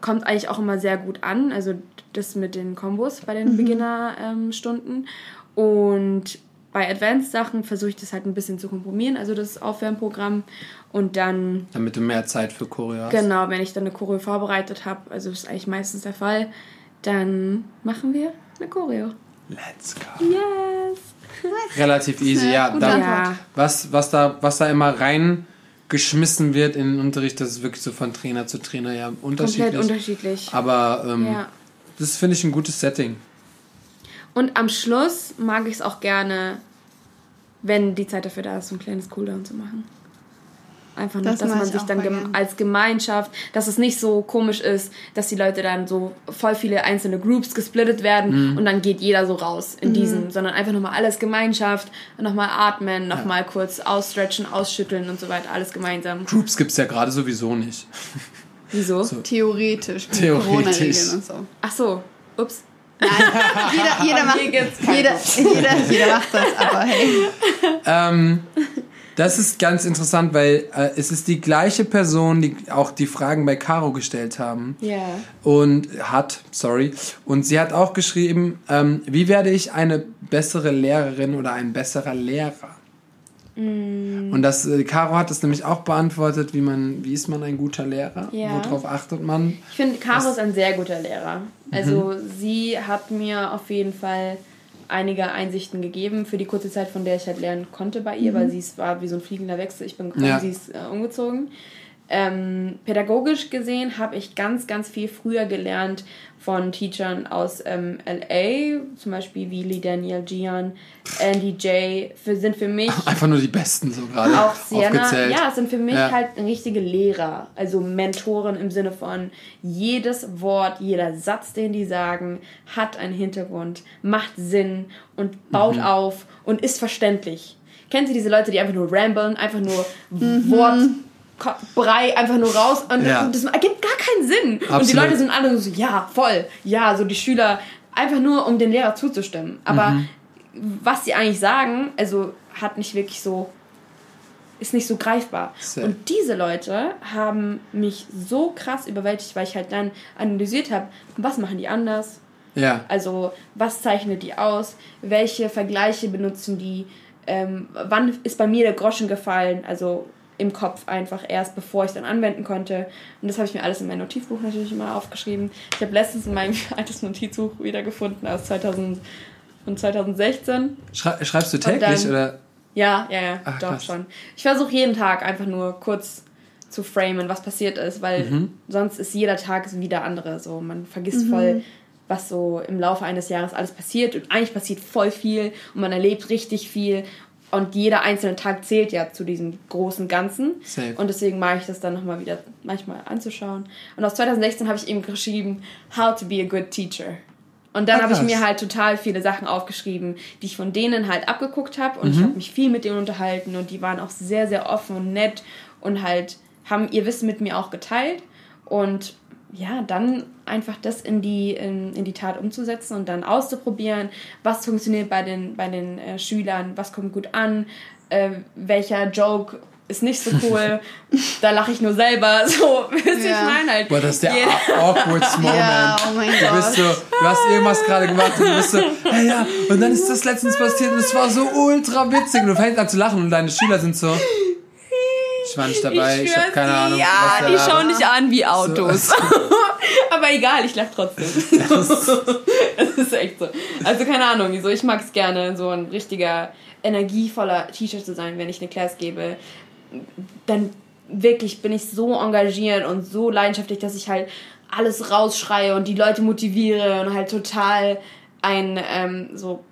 kommt eigentlich auch immer sehr gut an, also das mit den Kombos bei den Beginner-Stunden. und bei Advanced-Sachen versuche ich das halt ein bisschen zu komprimieren, also das Aufwärmprogramm. Und dann Damit du mehr Zeit für Choreo hast. Genau, wenn ich dann eine Choreo vorbereitet habe, also das ist eigentlich meistens der Fall, dann machen wir eine Choreo. Let's go. Yes! Relativ easy, ja. Da. Ja, was, was, da, was da immer reingeschmissen wird in den Unterricht, das ist wirklich so von Trainer zu Trainer ja unterschiedlich. komplett unterschiedlich. Aber ähm, Ja. das finde ich ein gutes Setting. Und am Schluss mag ich es auch gerne, wenn die Zeit dafür da ist, so ein kleines Cooldown zu machen. Einfach nur, Das dass man ich sich dann gem als Gemeinschaft, dass es nicht so komisch ist, dass die Leute dann so voll viele einzelne Groups gesplittet werden und dann geht jeder so raus in diesen, sondern einfach nochmal alles Gemeinschaft, nochmal atmen, nochmal kurz ausstretchen, ausschütteln und so weiter, alles gemeinsam. Groups gibt es ja gerade sowieso nicht. Wieso? Theoretisch. mit Theoretisch. Corona-Regeln und so. Ach so, ups. Nein, jeder, jeder, macht, jeder, jeder, jeder macht das, aber hey. Ähm, das ist ganz interessant, weil äh, es ist die gleiche Person, die auch die Fragen bei Caro gestellt haben. Ja. und hat, sorry, und sie hat auch geschrieben, ähm, wie werde ich eine bessere Lehrerin oder ein besserer Lehrer? Mm. Und das, äh, Caro hat es nämlich auch beantwortet, wie man, wie ist man ein guter Lehrer? Ja. Worauf achtet man? Ich finde, Caro ist ein sehr guter Lehrer. Also sie hat mir auf jeden Fall einige Einsichten gegeben für die kurze Zeit, von der ich halt lernen konnte bei ihr, weil sie war wie so ein fliegender Wechsel. Ich bin gekommen, Ja. sie ist äh, umgezogen. Ähm, pädagogisch gesehen habe ich ganz, ganz viel früher gelernt von Teachern aus ähm, LA, zum Beispiel wie Lee Daniel, Gian, Andy J. Für, sind für mich Einfach nur die Besten so gerade auch Sienna, aufgezählt. ja, es sind für mich Ja. halt richtige Lehrer, also Mentoren im Sinne von jedes Wort, jeder Satz, den die sagen, hat einen Hintergrund, macht Sinn und baut Mhm. auf und ist verständlich. Kennt ihr diese Leute, die einfach nur ramblen, einfach nur Wort Ko- Brei einfach nur raus und Ja. das ergibt gar keinen Sinn. Und die Absolut. Leute sind alle so, ja, voll, ja, so die Schüler, einfach nur, um den Lehrer zuzustimmen. Aber Mhm. was sie eigentlich sagen, also hat nicht wirklich so, ist nicht so greifbar. Sehr. Und diese Leute haben mich so krass überwältigt, weil ich halt dann analysiert habe, was machen die anders, Ja. also, was zeichnet die aus? Welche Vergleiche benutzen die? Ähm, wann ist bei mir der Groschen gefallen? Also im Kopf einfach erst, bevor ich dann anwenden konnte. Und das habe ich mir alles in mein Notizbuch natürlich immer aufgeschrieben. Ich habe letztens in meinem altes Notizbuch wiedergefunden aus 2000 von 2016. Schrei schreibst du täglich dann- oder? Ja, ja, ja, Ach, doch krass. schon. Ich versuche jeden Tag einfach nur kurz zu framen, was passiert ist, weil Mhm. sonst ist jeder Tag wieder andere. So, man vergisst voll, was so im Laufe eines Jahres alles passiert. Und eigentlich passiert voll viel und man erlebt richtig viel. Und jeder einzelne Tag zählt ja zu diesem großen Ganzen. Safe. Und deswegen mag ich das dann nochmal wieder manchmal anzuschauen. Und aus 2016 habe ich eben geschrieben, How to be a good teacher. Und dann Ah, habe ich mir halt total viele Sachen aufgeschrieben, die ich von denen halt abgeguckt habe. Und ich Mhm. habe mich viel mit denen unterhalten und die waren auch sehr, sehr offen und nett und halt haben ihr Wissen mit mir auch geteilt. Und ja, dann einfach das in die, in, in die Tat umzusetzen und dann auszuprobieren, was funktioniert bei den, bei den äh, Schülern, was kommt gut an, äh, welcher Joke ist nicht so cool, da lache ich nur selber, so, wisst ihr, Ja. ich meine halt. Boah, das ist der awkward Moment. Ja, oh mein Du bist so, du hast irgendwas gerade gemacht und du bist so, ja, ja, und dann ist das letztens passiert und es war so ultra witzig und du fängst an zu lachen und deine Schüler sind so, ich war nicht dabei, ich, schwör's habe keine Ahnung, Ja, was die schauen dich an wie Autos. Aber egal, ich lache trotzdem. Es ist echt so. Also keine Ahnung, wieso. Ich mag es gerne, so ein richtiger, energievoller Teacher zu sein, wenn ich eine Class gebe. Dann wirklich bin ich so engagiert und so leidenschaftlich, dass ich halt alles rausschreie und die Leute motiviere und halt total ein ähm, so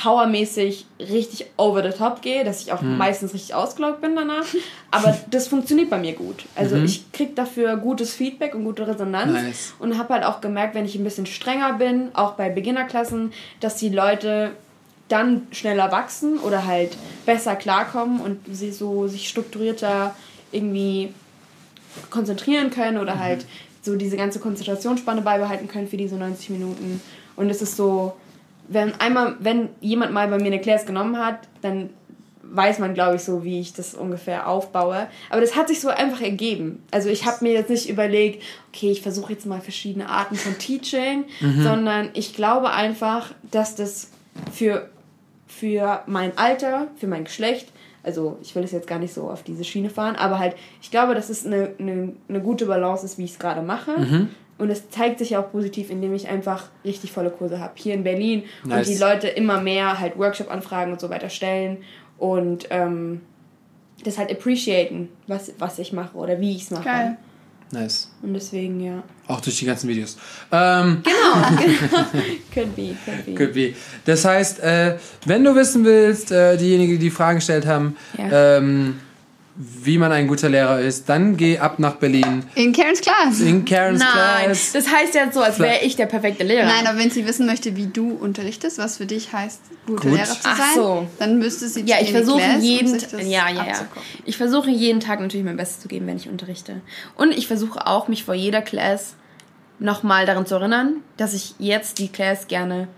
powermäßig richtig over the top gehe, dass ich auch meistens richtig ausgelaugt bin danach. Aber das funktioniert bei mir gut. Also ich krieg dafür gutes Feedback und gute Resonanz Nice. und habe halt auch gemerkt, wenn ich ein bisschen strenger bin, auch bei Beginnerklassen, dass die Leute dann schneller wachsen oder halt besser klarkommen und sie so sich strukturierter irgendwie konzentrieren können oder halt so diese ganze Konzentrationsspanne beibehalten können für diese 90 Minuten. Und es ist so, wenn einmal, wenn jemand mal bei mir eine Class genommen hat, dann weiß man, glaube ich, so, wie ich das ungefähr aufbaue. Aber das hat sich so einfach ergeben. Also ich habe mir jetzt nicht überlegt, okay, ich versuche jetzt mal verschiedene Arten von Teaching, sondern ich glaube einfach, dass das für, für mein Alter, für mein Geschlecht, also ich will es jetzt gar nicht so auf diese Schiene fahren, aber halt, ich glaube, dass es eine, eine, eine gute Balance ist, wie ich es gerade mache. Und es zeigt sich ja auch positiv, indem ich einfach richtig volle Kurse habe hier in Berlin Nice. und die Leute immer mehr halt Workshop-Anfragen und so weiter stellen und ähm, das halt appreciaten, was, was ich mache oder wie ich es mache. Geil. Nice. Und deswegen, ja. Auch durch die ganzen Videos. Ähm, Could be, could be. Could be. Das heißt, äh, wenn du wissen willst, äh, diejenigen, die die Fragen gestellt haben, Ja. ähm, wie man ein guter Lehrer ist, dann geh ab nach Berlin In Karens Class. in Karen's Nein, Class. das heißt ja so, als wäre ich der perfekte Lehrer. Nein, aber wenn sie wissen möchte, wie du unterrichtest, was für dich heißt, guter Gut. Lehrer zu sein, Ach so. dann müsste sie Ja, ich versuche Class, um jeden, sich das ja, ja, ja. Ich versuche jeden Tag natürlich mein Bestes zu geben, wenn ich unterrichte. Und ich versuche auch, mich vor jeder Class nochmal daran zu erinnern, dass ich jetzt die Class gerne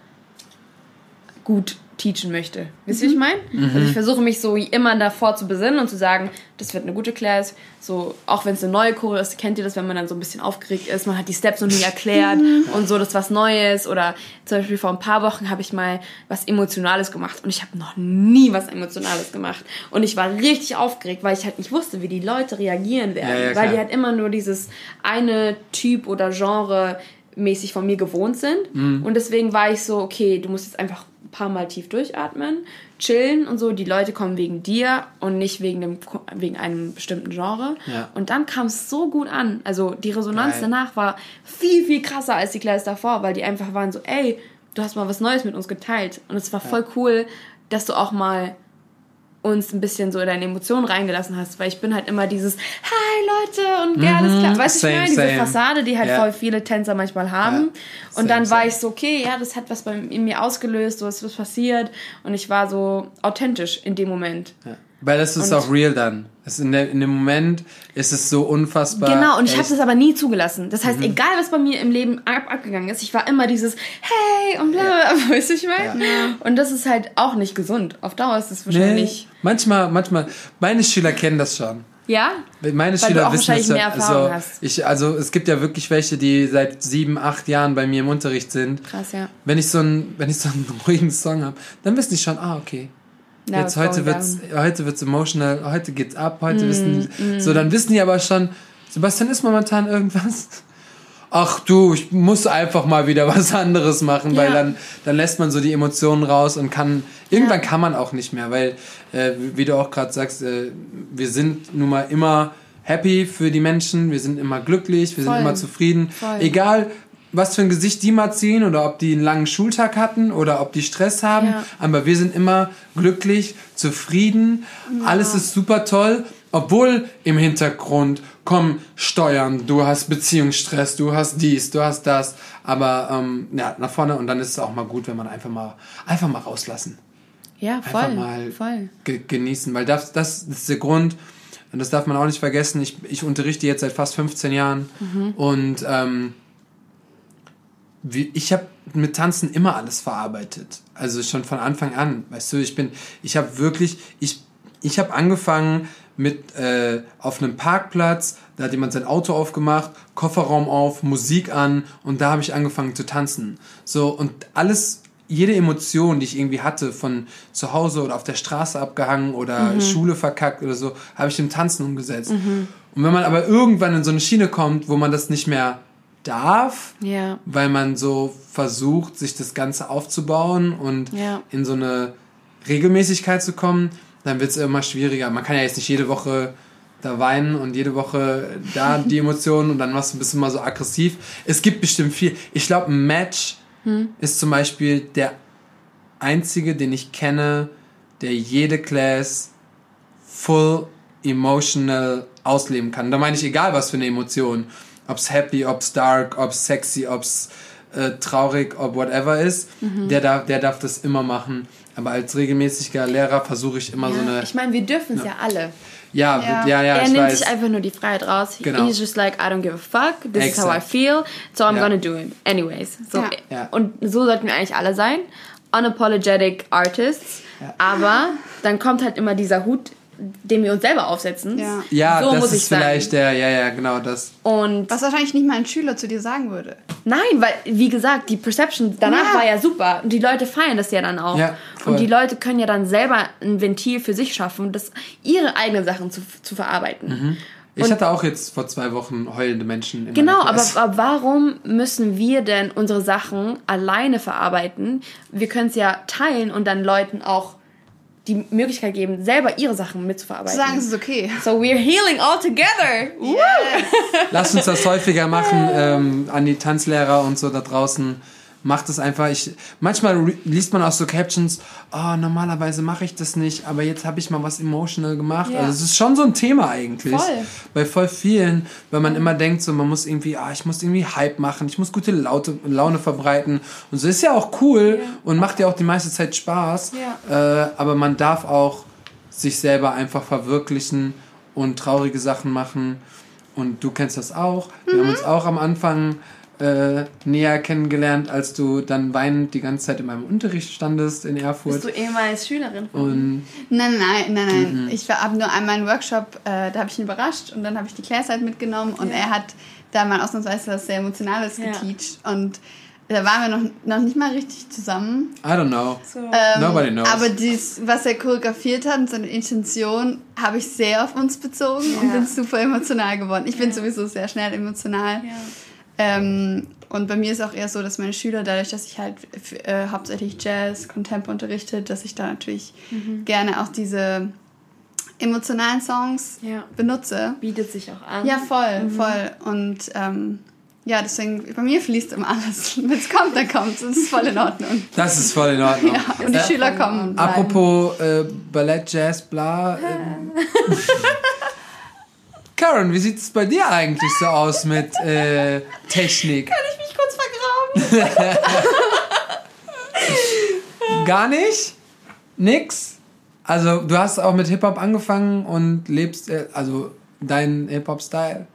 gut teachen möchte. Wisst ihr, wie ich meine? Also ich versuche mich so immer davor zu besinnen und zu sagen, das wird eine gute Class. So, auch wenn es eine neue Choreo ist, kennt ihr das, wenn man dann so ein bisschen aufgeregt ist, man hat die Steps noch nie erklärt und so, das ist was Neues. Oder zum Beispiel vor ein paar Wochen habe ich mal was Emotionales gemacht und ich habe noch nie was Emotionales gemacht. Und ich war richtig aufgeregt, weil ich halt nicht wusste, wie die Leute reagieren werden. Ja, ja, weil die halt immer nur dieses eine Typ oder Genre mäßig von mir gewohnt sind. Mhm. Und deswegen war ich so, okay, du musst jetzt einfach ein paar Mal tief durchatmen, chillen und so. Die Leute kommen wegen dir und nicht wegen, dem, wegen einem bestimmten Genre. Ja. Und dann kam es so gut an. Also die Resonanz Geil. danach war viel, viel krasser als die Class davor, weil die einfach waren so, ey, du hast mal was Neues mit uns geteilt. Und es war voll cool, dass du auch mal uns ein bisschen so in deine Emotionen reingelassen hast, weil ich bin halt immer dieses Hi Leute und ja, alles klar. Weißt du, ich Mhm. Meine, diese same. Fassade, die halt Ja. voll viele Tänzer manchmal haben. Ja. Und Same, dann war same. ich so, okay, ja, das hat was bei mir ausgelöst, so ist was passiert und ich war so authentisch in dem Moment. Ja. Weil das ist Und- auch real dann. Das in, der, in dem Moment ist es so unfassbar. Genau, und ich habe das aber nie zugelassen. Das Mhm. heißt, egal was bei mir im Leben ab, abgegangen ist, ich war immer dieses Hey und bla bla, bla weißt du, ich meine? Und das ist halt auch nicht gesund. Auf Dauer ist es Nee, wahrscheinlich. manchmal, manchmal. Meine Schüler kennen das schon. Ja? Meine Weil Schüler du auch wissen wahrscheinlich das mehr ja. Erfahrung Also, hast. ich, also es gibt ja wirklich welche, die seit sieben, acht Jahren bei mir im Unterricht sind. Krass, ja. Wenn ich so einen, wenn ich so einen ruhigen Song habe, dann wissen die schon, ah, okay. Now Jetzt heute wird's, down. heute wird's emotional, heute geht's ab, heute Mm, wissen die, so dann wissen die aber schon, Sebastian ist momentan irgendwas. Ach du, ich muss einfach mal wieder was anderes machen, weil Ja. dann, dann lässt man so die Emotionen raus und kann, irgendwann Ja. kann man auch nicht mehr, weil, äh, wie wie du auch gerade sagst, äh, wir sind nun mal immer happy für die Menschen, wir sind immer glücklich, wir Voll. sind immer zufrieden. Voll. Egal, was für ein Gesicht die mal ziehen oder ob die einen langen Schultag hatten oder ob die Stress haben, Ja. aber wir sind immer glücklich, zufrieden, alles ist super toll, obwohl im Hintergrund kommen Steuern, du hast Beziehungsstress, du hast dies, du hast das, aber ähm, ja, nach vorne und dann ist es auch mal gut, wenn man einfach mal einfach mal rauslassen, Ja, einfach voll. mal voll. ge genießen, weil das, das ist der Grund, Und das darf man auch nicht vergessen. Ich, ich unterrichte jetzt seit fast 15 Jahren. Und ähm, wie, ich habe mit Tanzen immer alles verarbeitet. Also schon von Anfang an. Weißt du, ich bin, ich habe wirklich, ich, ich habe angefangen mit äh, auf einem Parkplatz, da hat jemand sein Auto aufgemacht, Kofferraum auf, Musik an und da habe ich angefangen zu tanzen. So und alles, jede Emotion, die ich irgendwie hatte, von zu Hause oder auf der Straße abgehangen oder Schule verkackt oder so, habe ich im Tanzen umgesetzt. Und wenn man aber irgendwann in so eine Schiene kommt, wo man das nicht mehr darf, Ja. weil man so versucht, sich das Ganze aufzubauen und Ja. in so eine Regelmäßigkeit zu kommen, dann wird es immer schwieriger. Man kann ja jetzt nicht jede Woche da weinen und jede Woche da die Emotionen und dann machst du ein bisschen mal so aggressiv. Es gibt bestimmt viel. Ich glaube, ein Match ist zum Beispiel der einzige, den ich kenne, der jede Class full emotional ausleben kann. Da meine ich egal, was für eine Emotion. Ob's happy, ob's dark, ob's sexy, ob's äh, traurig, ob whatever ist. Der, darf, der darf das immer machen. Aber als regelmäßiger Lehrer versuche ich immer so eine... Ich meine, wir dürfen es ja. alle. Ja, Ja. ja, ja, er ich nimmt weiß. sich einfach nur die Freiheit raus. Genau. He's just like, I don't give a fuck. This is how I Exakt. feel. So I'm Ja. gonna do it. Anyways. So, Ja. Ja. Und so sollten wir eigentlich alle sein. Unapologetic Artists. Aber dann kommt halt immer dieser Hut, den wir uns selber aufsetzen. Ja. Ja, so das muss ist ich sagen. vielleicht der, ja, ja, genau das. Und Was wahrscheinlich nicht mal ein Schüler zu dir sagen würde. Nein, weil, wie gesagt, die Perception danach Ja. war ja super. Und die Leute feiern das ja dann auch. Ja, und die Leute können ja dann selber ein Ventil für sich schaffen, das ihre eigenen Sachen zu, zu verarbeiten. Mhm. Ich hatte auch jetzt vor zwei Wochen heulende Menschen in Genau, aber, aber warum müssen wir denn unsere Sachen alleine verarbeiten? Wir können es ja teilen und dann Leuten auch die Möglichkeit geben, selber ihre Sachen Zu mitzuverarbeiten. sagen, es ist okay. so we're healing all together. Woo! Lasst uns das häufiger machen ähm, an die Tanzlehrer und so da draußen. Macht es einfach. Ich, manchmal liest man auch so Captions, oh, normalerweise mache ich das nicht, aber jetzt habe ich mal was emotional gemacht. Ja. Also es ist schon so ein Thema eigentlich. Voll. Bei voll vielen, weil man immer denkt, so man muss irgendwie, ah, ich muss irgendwie Hype machen, ich muss gute Laute, Laune verbreiten. Und so ist ja auch cool und macht ja auch die meiste Zeit Spaß. Äh, aber man darf auch sich selber einfach verwirklichen und traurige Sachen machen. Und du kennst das auch. Wir haben uns auch am Anfang äh, näher kennengelernt, als du dann weinend die ganze Zeit in meinem Unterricht standest in Erfurt. Bist du ehemals Schülerin? Und Nein, nein, nein, nein. Mhm. Ich habe nur einmal einen Workshop, äh, da habe ich ihn überrascht und dann habe ich die Class halt mitgenommen und Ja. er hat da mal ausnahmsweise was sehr Emotionales Ja. geteacht und da waren wir noch, noch nicht mal richtig zusammen. I don't know. So. Ähm, Nobody knows. Aber dies, was er choreografiert hat und seine Intention, habe ich sehr auf uns bezogen und Ja. bin super emotional geworden. Ich bin sowieso sehr schnell emotional. Ähm, und bei mir ist auch eher so, dass meine Schüler, dadurch, dass ich halt äh, hauptsächlich Jazz, Contempo unterrichte, dass ich da natürlich Mhm. gerne auch diese emotionalen Songs Ja. benutze. Bietet sich auch an. Ja, voll, voll. Und ähm, ja, deswegen, bei mir fließt immer alles. Wenn es kommt, dann kommt es. Es ist voll in Ordnung. Das ist voll in Ordnung. Ja, und die Äh, Schüler kommen und bleiben. Apropos äh, Ballett, Jazz, bla. Ähm. Karen, wie sieht es bei dir eigentlich so aus mit äh, Technik? Kann ich mich kurz vergraben? Gar nicht? Nix? Also, du hast auch mit Hip-Hop angefangen und lebst, äh, also dein Hip-Hop-Style?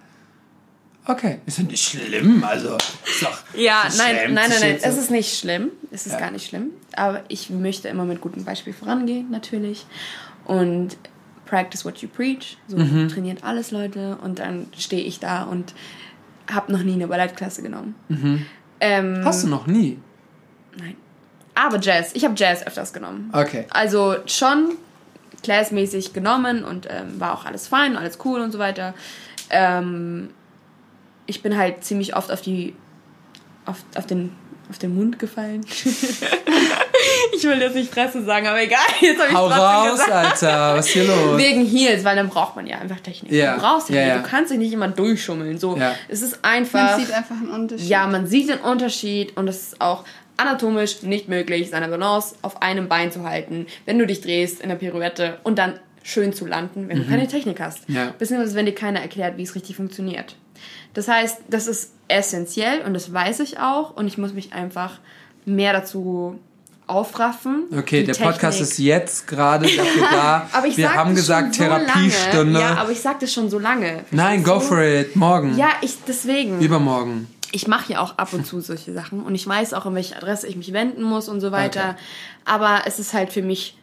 Okay, ist ja nicht schlimm, also. Ist doch, Ja, das nein, schämt nein, nein, nein, es ist nicht schlimm. Es ist Ja. gar nicht schlimm. Aber ich möchte immer mit gutem Beispiel vorangehen, natürlich. Und practice what you preach. So Mhm. trainiert alles, Leute. Und dann stehe ich da und habe noch nie eine Ballettklasse genommen. Ähm, Mhm. Hast du noch nie? Nein. Aber Jazz. Ich habe Jazz öfters genommen. Okay. Also schon classmäßig genommen und ähm, war auch alles fein, alles cool und so weiter. Ähm, ich bin halt ziemlich oft auf die auf, auf den auf den Mund gefallen. ich will jetzt nicht Fresse sagen, aber egal. Jetzt habe ich Hau raus, gesagt. Alter, was ist hier los? Wegen Heels, weil dann braucht man ja einfach Technik. Ja. Du brauchst ja, Ja. Du kannst dich nicht immer durchschummeln. So, Ja. es ist einfach. Man sieht einfach einen Unterschied. Ja, man sieht den Unterschied und es ist auch anatomisch nicht möglich, seine Balance auf einem Bein zu halten, wenn du dich drehst in der Pirouette und dann schön zu landen, wenn du keine Technik hast. Mhm. Ja. Beziehungsweise wenn dir keiner erklärt, wie es richtig funktioniert. Das heißt, das ist essentiell und das weiß ich auch und ich muss mich einfach mehr dazu aufraffen. Okay, der Podcast Technik. ist jetzt gerade dafür da. Aber ich Wir haben gesagt so Therapiestunde. Ja, aber ich sag das schon so lange. Nein, go for it. Morgen. Ja, ich deswegen. Übermorgen. ich mache ja auch ab und zu solche Sachen und ich weiß auch, an welche Adresse ich mich wenden muss und so weiter. Okay. Aber es ist halt für mich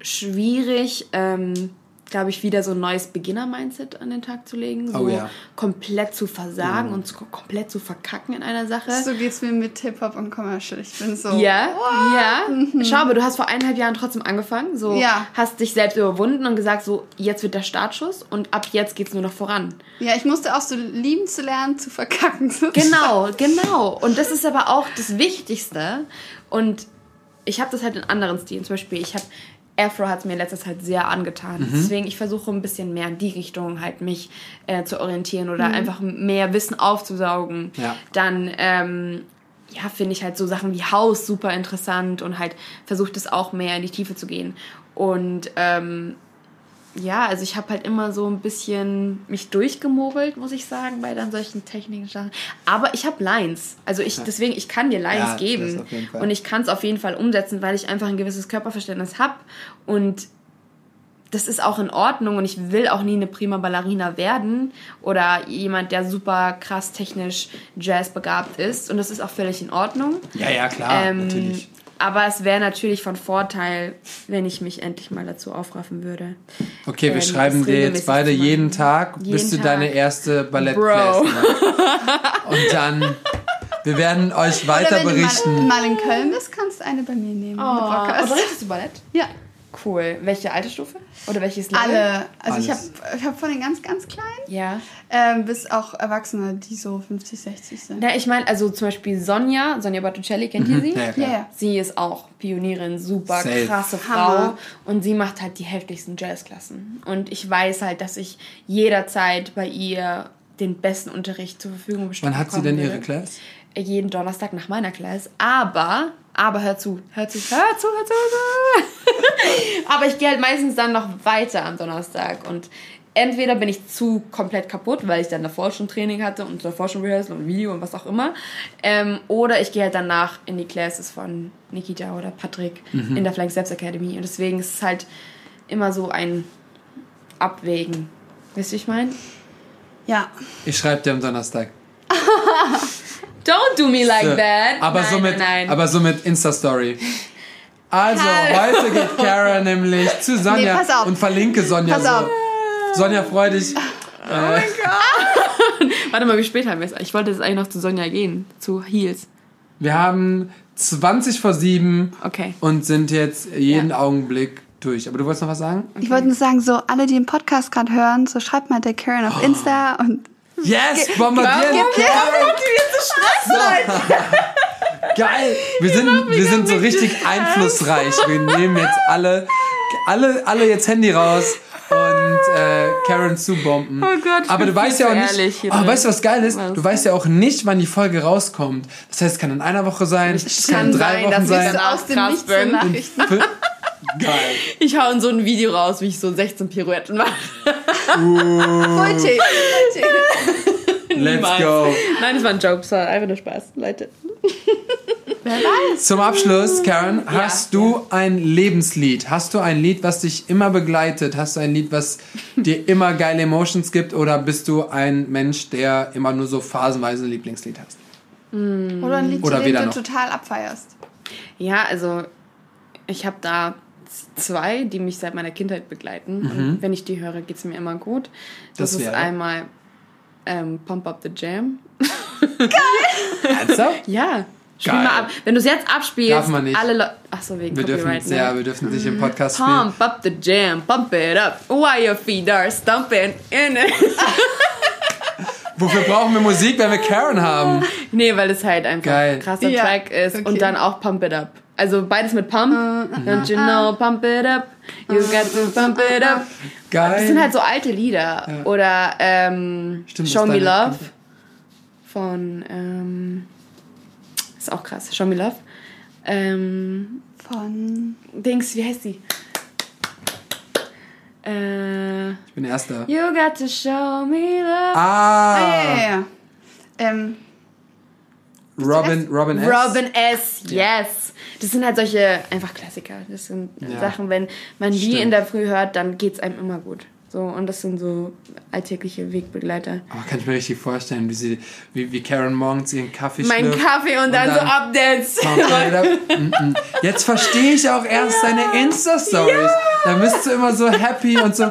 schwierig, ähm, glaube ich, wieder so ein neues Beginner-Mindset an den Tag zu legen. So Oh ja. komplett zu versagen und zu, komplett zu verkacken in einer Sache. So geht's mir mit Hip-Hop und Commercial. Ich bin so. Ja, ja. Schau, aber du hast vor eineinhalb Jahren trotzdem angefangen. So Ja. hast dich selbst überwunden und gesagt, so jetzt wird der Startschuss und ab jetzt geht's nur noch voran. Ja, ich musste auch so lieben zu lernen, zu verkacken. Genau, genau. Und das ist aber auch das Wichtigste. Und ich habe das halt in anderen Stilen. Zum Beispiel, ich habe Afro hat es mir in letzter Zeit sehr angetan. Deswegen, ich versuche ein bisschen mehr in die Richtung halt mich äh, zu orientieren oder einfach mehr Wissen aufzusaugen. Ja. Dann, ähm, ja, finde ich halt so Sachen wie Haus super interessant und halt versucht es auch mehr in die Tiefe zu gehen. Und ähm, ja, also ich habe halt immer so ein bisschen mich durchgemogelt, muss ich sagen, bei dann solchen technischen Sachen. Aber ich habe Lines. Also ich, deswegen, ich kann dir Lines Ja, geben. Und ich kann es auf jeden Fall umsetzen, weil ich einfach ein gewisses Körperverständnis habe. Und das ist auch in Ordnung und ich will auch nie eine prima Ballerina werden oder jemand, der super krass technisch jazzbegabt ist. Und das ist auch völlig in Ordnung. Ja, ja, klar. Ähm, natürlich. Aber es wäre natürlich von Vorteil, wenn ich mich endlich mal dazu aufraffen würde. Okay, wir ähm, schreiben dir jetzt beide jeden Tag, bis Jeden du Tag. deine erste Ballett Bro. playst. Und dann, wir werden euch weiter Oder wenn berichten. du mal, mal in Köln bist, kannst du eine bei mir nehmen. du Bock hast. unterrichtest du Ballett? Ja, Cool. Welche Altersstufe? Oder welches Level? alle. Also ich habe Alles. ich hab von den ganz, ganz Kleinen Ja. ähm, bis auch Erwachsene, die so 50, 60 sind. Na, ich meine, also zum Beispiel Sonja, Sonja Botticelli, kennt ihr sie? Mhm. Ja, ja, Ja, ja. Sie ist auch Pionierin, super Safe. krasse Frau. Hammer. Und sie macht halt die heftigsten Jazzklassen. Und ich weiß halt, dass ich jederzeit bei ihr den besten Unterricht zur Verfügung bestimmt Wann hat sie denn ihre. Class? Jeden Donnerstag nach meiner Class. Aber, aber hör zu, hör zu, hör zu, hör zu, hör zu. aber ich gehe halt meistens dann noch weiter am Donnerstag. Und entweder bin ich zu komplett kaputt, weil ich dann davor schon Training hatte und davor schon Rehearsal und Video und was auch immer. Ähm, oder ich gehe halt danach in die Classes von Nikita oder Patrick in der Flying Steps Academy. Und deswegen ist es halt immer so ein Abwägen. Weißt du, wie ich meine? Ja. Ich schreibe dir am Donnerstag. Don't do me like that. Aber nein, so mit, nein, aber so mit Insta-Story. Also, Hallo. heute geht Kara nämlich zu Sonja Nee, und verlinke Sonja Pass so. auf. Sonja, freu dich. Warte mal, wie spät haben wir es? Ich wollte jetzt eigentlich noch zu Sonja gehen, zu Heels. Wir haben 20 vor 7 Okay. und sind jetzt jeden Augenblick durch. Aber du wolltest noch was sagen? Ich wollte nur sagen, so alle, die den Podcast gerade hören, so schreibt mal der Karen auf Insta und Yes, bombardieren! Geil! Wir sind, wir sind so richtig einflussreich. Wir nehmen jetzt alle, alle, alle jetzt Handy raus und äh, Karen zubomben. Oh Gott, ich Aber bin du weißt ja auch zu nicht. Oh, weißt du, was geil ist? Was? Du weißt ja auch nicht, wann die Folge rauskommt. Das heißt, es kann in einer Woche sein, es kann in kann drei sein, Wochen sein. aus dem Nichts so. Nachrichten. Geil. Ich hau in so ein Video raus, wie ich so 16 Pirouetten mache. Volltee. Volltee. Let's Niemals. go. Nein, das war ein Joke, das war einfach nur Spaß, Leute. Wer weiß. Zum Abschluss, Karen, hast du ein Lebenslied? Hast du ein Lied, was dich immer begleitet? Hast du ein Lied, was dir immer geile Emotions gibt? Oder bist du ein Mensch, der immer nur so phasenweise ein Lieblingslied hast? Oder ein Lied, Oder zu dem weder du noch. total abfeierst. Ja, also ich habe da zwei, die mich seit meiner Kindheit begleiten. Und wenn ich die höre, geht es mir immer gut. Das, Das ist einmal ähm, Pump Up the Jam. Ernsthaft? Ja. Spiel Geil. mal ab. Wenn du es jetzt abspielst, Darf man nicht. alle Leute. Achso, wegen Wir dürfen, Copyright, ne? ja, wir dürfen nicht im Podcast spielen. Pump up the jam, pump it up, while your feet are stumping in it. Wofür brauchen wir Musik, wenn wir Karen haben? nee, weil es halt einfach Geil. ein krasser Ja, Track ist okay. und dann auch Pump It Up. Also beides mit Pump. Don't you know, pump it up. You got to pump it up. Geil. Das sind halt so alte Lieder. Oder ähm, Stimmt, Show Me Love von ähm, ist auch krass. Show Me Love. Ähm, Von. Dings, wie heißt die? Äh, ich bin Erster. you got to show me love. Ah, ja, Ah, ja, ja. Ähm, Robin, Robin S. Robin S. Yes. Das sind halt solche einfach Klassiker. Das sind Ja. Sachen, wenn man die Stimmt. in der Früh hört, dann geht es einem immer gut. So, und das sind so alltägliche Wegbegleiter. Oh, kann ich mir richtig vorstellen, wie, sie, wie, wie Karen morgens ihren Kaffee Mein schlürft. Kaffee und, dann, so Updates. Mm, mm. Jetzt verstehe ich auch erst deine Insta-Stories. Da bist du immer so happy und so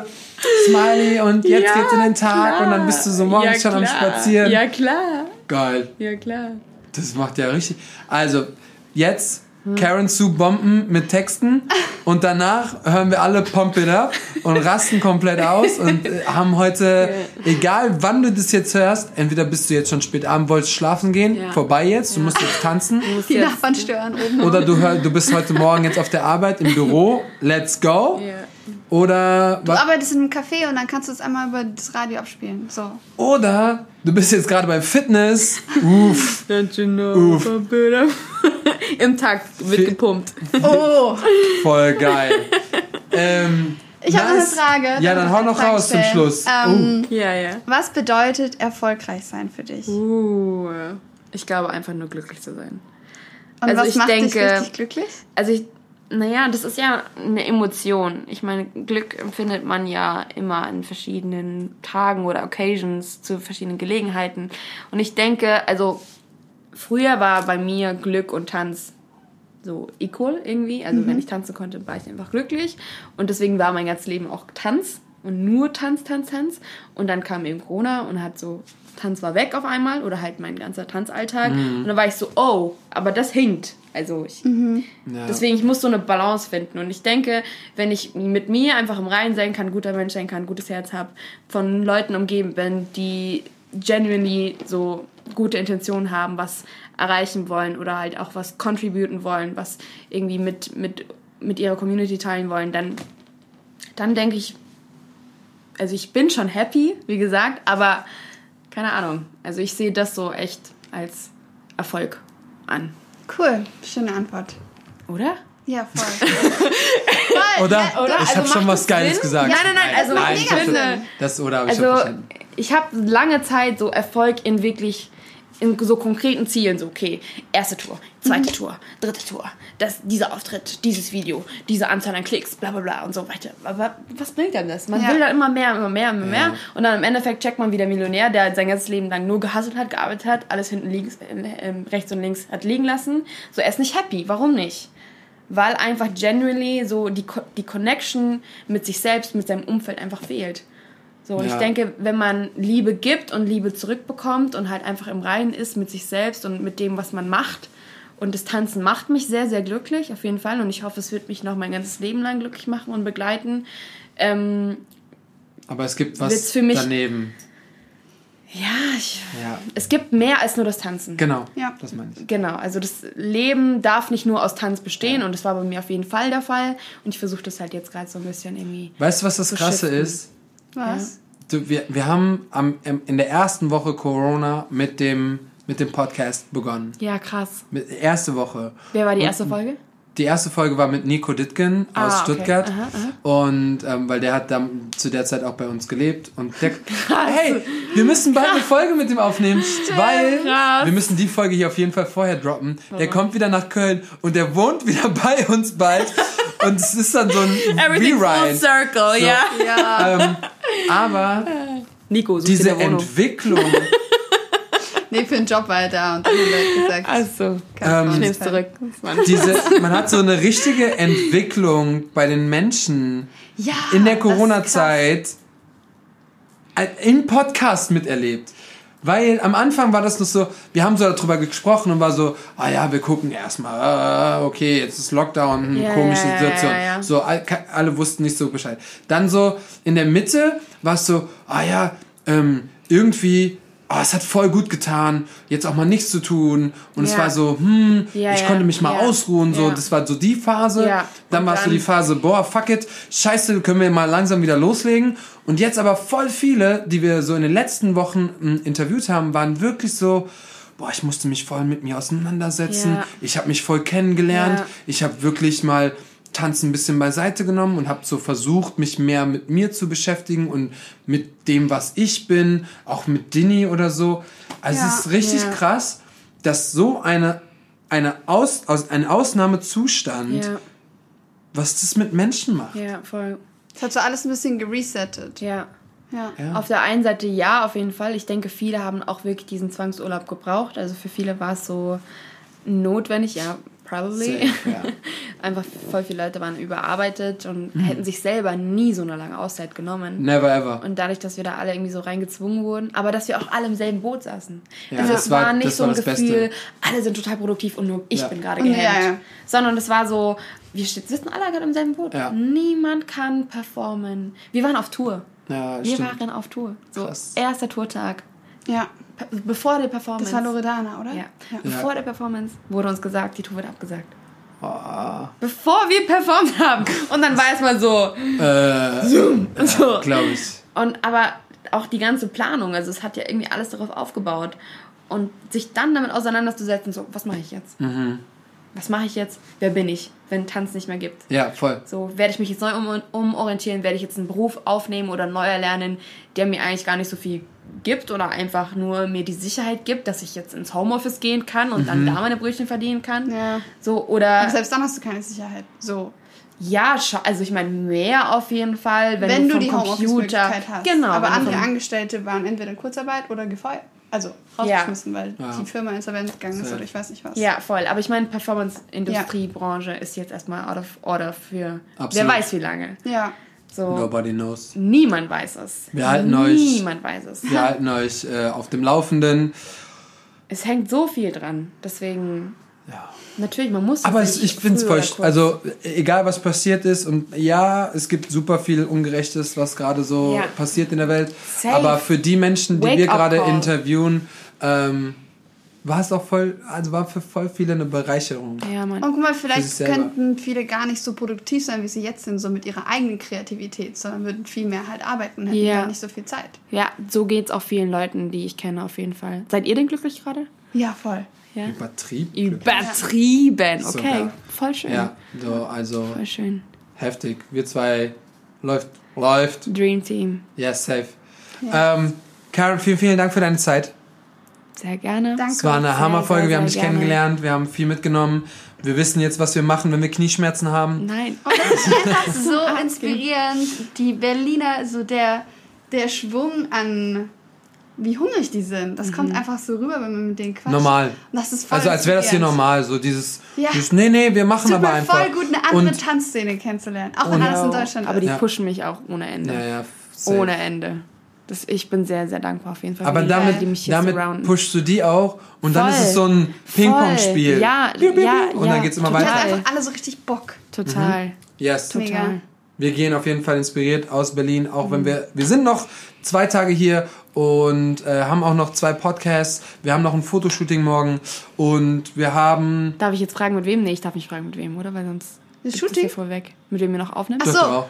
smiley und jetzt Ja, geht's in den Tag klar. und dann bist du so morgens Ja, schon am. Spazieren. Ja, klar. Geil. Ja, klar. Das macht ja richtig. Also, jetzt Karen zu bomben mit Texten und danach hören wir alle Pump It Up und rasten komplett aus und äh, haben heute, egal wann du das jetzt hörst, entweder bist du jetzt schon spät abend, wolltest schlafen gehen, Ja. vorbei jetzt, du musst jetzt tanzen. Die Jetzt- Nachbarn stören oben. Oder du, hör, du bist heute Morgen jetzt auf der Arbeit im Büro, let's go. Ja. Oder, Du arbeitest in einem Café und dann kannst du es einmal über das Radio abspielen. So. oder du bist jetzt gerade beim Fitness. Uff. Don't you know, Uff. Im Takt wird Fi- gepumpt. Oh, Voll geil. ähm, ich habe noch eine. Frage. Ja, dann hau noch Frage raus zum stellen? Schluss. Ähm, Ja, ja. Was bedeutet erfolgreich sein für dich? Uh, ich glaube einfach nur glücklich zu sein. Und also was ich macht dich denke- richtig glücklich? Also ich, naja, das ist ja eine Emotion. Ich meine, Glück empfindet man ja immer an verschiedenen Tagen oder Occasions zu verschiedenen Gelegenheiten. Und ich denke, also früher war bei mir Glück und Tanz so equal irgendwie. Also wenn ich tanzen konnte, war ich einfach glücklich. Und deswegen war mein ganzes Leben auch Tanz und nur Tanz, Tanz, Tanz. Und dann kam eben Corona und hat so, Tanz war weg auf einmal oder halt mein ganzer Tanzalltag. Und dann war ich so, oh, aber das hinkt. Also ich, Ja. Deswegen, ich muss so eine Balance finden. Und ich denke, wenn ich mit mir einfach im Reinen sein kann, guter Mensch sein kann, gutes Herz habe, von Leuten umgeben bin, die genuinely so gute Intentionen haben, was erreichen wollen oder halt auch was contributen wollen, was irgendwie mit, mit, mit ihrer Community teilen wollen, dann, dann denke ich, also ich bin schon happy, wie gesagt, aber keine Ahnung. Also ich sehe das so echt als Erfolg an. Cool, schöne Antwort. Oder? Ja, voll. voll Oder? Ja, oder? Ich Also habe schon was es Geiles Sinn? gesagt. Nein, nein, nein, also nein, mega ich hab Sinn. das oder habe ich Also hab verstanden. ich habe lange Zeit so Erfolg in wirklich in so konkreten Zielen, so okay, erste Tour, zweite Tour, dritte Tour, das, dieser Auftritt, dieses Video, diese Anzahl an Klicks, bla bla bla und so weiter. Aber was bringt denn das? Man Ja. will da immer mehr, immer mehr, immer mehr Ja. und dann im Endeffekt checkt man wieder Millionär, der sein ganzes Leben lang nur gehasselt hat, gearbeitet hat, alles hinten links, äh, rechts und links hat liegen lassen. So, er ist nicht happy. Warum nicht? Weil einfach generally so die, die Connection mit sich selbst, mit seinem Umfeld einfach fehlt. So, und Ja. ich denke, wenn man Liebe gibt und Liebe zurückbekommt und halt einfach im Reinen ist mit sich selbst und mit dem, was man macht. Und das Tanzen macht mich sehr, sehr glücklich, auf jeden Fall. Und ich hoffe, es wird mich noch mein ganzes Leben lang glücklich machen und begleiten. Ähm, Aber es gibt was für mich- daneben. ja, ich, Ja, es gibt mehr als nur das Tanzen. genau. Ja. Das meine ich. Genau, also das Leben darf nicht nur aus Tanz bestehen und das war bei mir auf jeden Fall der Fall. Und ich versuche das halt jetzt gerade so ein bisschen irgendwie. Weißt du, was das Krasse shiften. ist? Was? Du, wir, wir haben am, in der ersten Woche Corona mit dem, mit dem Podcast begonnen. Ja, krass. Mit, erste Woche. Wer war die erste Folge? Die erste Folge war mit Nico Dittgen Ah, aus okay. Stuttgart. Aha, Und ähm, weil der hat dann zu der Zeit auch bei uns gelebt. Und der, hey, wir müssen bald eine Folge mit ihm aufnehmen, weil krass. wir müssen die Folge hier auf jeden Fall vorher droppen. Der kommt wieder nach Köln und der wohnt wieder bei uns bald. und es ist dann so ein Everything full Rewrite. circle, So. ja. Ja. Ähm, aber Nico, diese. Entwicklung, Nee, für den Job war er da und dann hat er gesagt, Also, kann ähm, ich nehm's sein. zurück. Diese, man hat so eine richtige Entwicklung bei den Menschen Ja, in der Corona-Zeit in Podcast miterlebt. Weil am Anfang war das noch so, wir haben so darüber gesprochen und war so, ah ja, wir gucken erstmal, ah, okay, jetzt ist Lockdown, hm, Ja, komische Situation. ja, ja. So, alle wussten nicht so Bescheid. Dann so in der Mitte war es so, ah ja, ähm, irgendwie, ah, es hat voll gut getan, jetzt auch mal nichts zu tun. Und es Ja. war so, hm, Ja, ich ja, konnte mich mal ausruhen, so, das war so die Phase. Dann war es so die Phase, boah, fuck it, scheiße, können wir mal langsam wieder loslegen. Und jetzt aber voll viele, die wir so in den letzten Wochen mh, interviewt haben, waren wirklich so, boah, ich musste mich voll mit mir auseinandersetzen. Ich habe mich voll kennengelernt. Ich habe wirklich mal Tanzen ein bisschen beiseite genommen und habe so versucht, mich mehr mit mir zu beschäftigen und mit dem, was ich bin, auch mit Dini oder so. Also Ja. es ist richtig Ja. krass. dass so eine, eine Aus, aus, ein Ausnahmezustand, Ja, was das mit Menschen macht. ja, voll. Das hat so alles ein bisschen geresettet. Ja. Ja. Ja. Auf der einen Seite ja, auf jeden Fall. Ich denke, viele haben auch wirklich diesen Zwangsurlaub gebraucht. Also für viele war es so notwendig, ja, probably. Safe, ja. Einfach voll viele Leute waren überarbeitet und Mhm. hätten sich selber nie so eine lange Auszeit genommen. Never ever. Und dadurch, dass wir da alle irgendwie so reingezwungen wurden, aber dass wir auch alle im selben Boot saßen. Ja, also das es war- war nicht das so ein Gefühl, Beste. alle sind total produktiv und nur ich Ja. bin gerade gehemmt. ja, ja. Sondern es war so, wir sitzen alle gerade im selben Boot. Ja. Niemand kann performen. Wir waren auf Tour. Ja, Wir stimmt. waren auf Tour. So, Krass. erster Tourtag. ja. Bevor der Performance. Das war Loredana, oder? Ja. ja. Bevor der Performance wurde uns gesagt, die Tour wird abgesagt. Ah, Bevor wir performt haben. Und dann war es mal so. äh, so. glaube ich. Und aber auch die ganze Planung, also es hat ja irgendwie alles darauf aufgebaut. Und sich dann damit auseinanderzusetzen, so, was mache ich jetzt? Mhm. Was mache ich jetzt? Wer bin ich, wenn Tanz nicht mehr gibt? Ja, voll. So, werde ich mich jetzt neu um, umorientieren? Werde ich jetzt einen Beruf aufnehmen oder neu erlernen, der mir eigentlich gar nicht so viel gibt oder einfach nur mir die Sicherheit gibt, dass ich jetzt ins Homeoffice gehen kann und Mhm. dann da meine Brötchen verdienen kann? Ja. So, oder. Aber selbst dann hast du keine Sicherheit. So. Ja, also ich meine mehr auf jeden Fall, wenn, Wenn, du, du vom die Computer, hast. Genau, Aber andere vom- Angestellte waren entweder in Kurzarbeit oder gefeuert. Also rausgeschmissen, weil Ja. die Firma insolvent gegangen ist oder ich weiß nicht was. Ja, voll. Aber ich meine, Performance-Industriebranche ist jetzt erstmal out of order für Absolut. wer weiß wie lange. Ja. So, Nobody knows. niemand weiß es. Wir halten euch- Niemand weiß es. Wir halten euch äh, auf dem Laufenden. Es hängt so viel dran. Deswegen, Ja. natürlich, man muss. Aber es, ich finde es voll. Also, egal was passiert ist, und ja, es gibt super viel Ungerechtes, was gerade so Ja. passiert in der Welt. Safe. Aber für die Menschen, die Wake wir gerade interviewen, ähm, war es auch voll, also war für voll viele eine Bereicherung. Ja, Mann. Und guck mal, vielleicht könnten viele gar nicht so produktiv sein, wie sie jetzt sind, so mit ihrer eigenen Kreativität, sondern würden viel mehr halt arbeiten und hätten Ja. gar nicht so viel Zeit. Ja, so geht's auch vielen Leuten, die ich kenne, auf jeden Fall. Seid ihr denn glücklich gerade? Ja, voll. Ja. Übertrieben. Übertrieben. Okay, Sogar. voll schön. Ja, so, also Voll schön. heftig. Wir zwei läuft, läuft. Dream Team. Ja, safe. Ähm, Karen, vielen, vielen Dank für deine Zeit. Sehr gerne. Danke. Es war eine Sehr, Hammerfolge, sehr, wir haben dich gerne. kennengelernt, wir haben viel mitgenommen. Wir wissen jetzt, was wir machen, wenn wir Knieschmerzen haben. Nein. einfach so inspirierend. Die Berliner, so der, der Schwung an wie hungrig die sind. Das kommt einfach so rüber, wenn man mit denen quatscht. Normal. Und das ist voll Also als wäre das hier normal, so dieses, Ja. dieses nee, nee, wir machen Tut aber einfach. voll gut, eine andere Und- Tanzszene kennenzulernen. Auch wenn alles in Deutschland Aber die ist. Ja. pushen mich auch ohne Ende. Ja, ja, ohne Ende. Das, ich bin sehr, sehr dankbar auf jeden Fall. Aber damit, Leute, die mich hier damit surrounden. pushst du die auch und dann Voll. ist es so ein Ping-Pong-Spiel. Ja, Piu, piu, piu. ja, Und ja, dann geht's immer haben weiter. total. einfach alle so richtig Bock. Total. Yes. Mega. Total. Wir gehen auf jeden Fall inspiriert aus Berlin, auch Mhm. wenn wir, wir sind noch zwei Tage hier und äh, haben auch noch zwei Podcasts. Wir haben noch ein Fotoshooting morgen und wir haben Darf ich jetzt fragen, mit wem? Nee, ich darf nicht fragen, mit wem, oder? Weil sonst Das ist es Shooting? hier vorweg. Mit wem ihr noch aufnimmt? Ach Das so.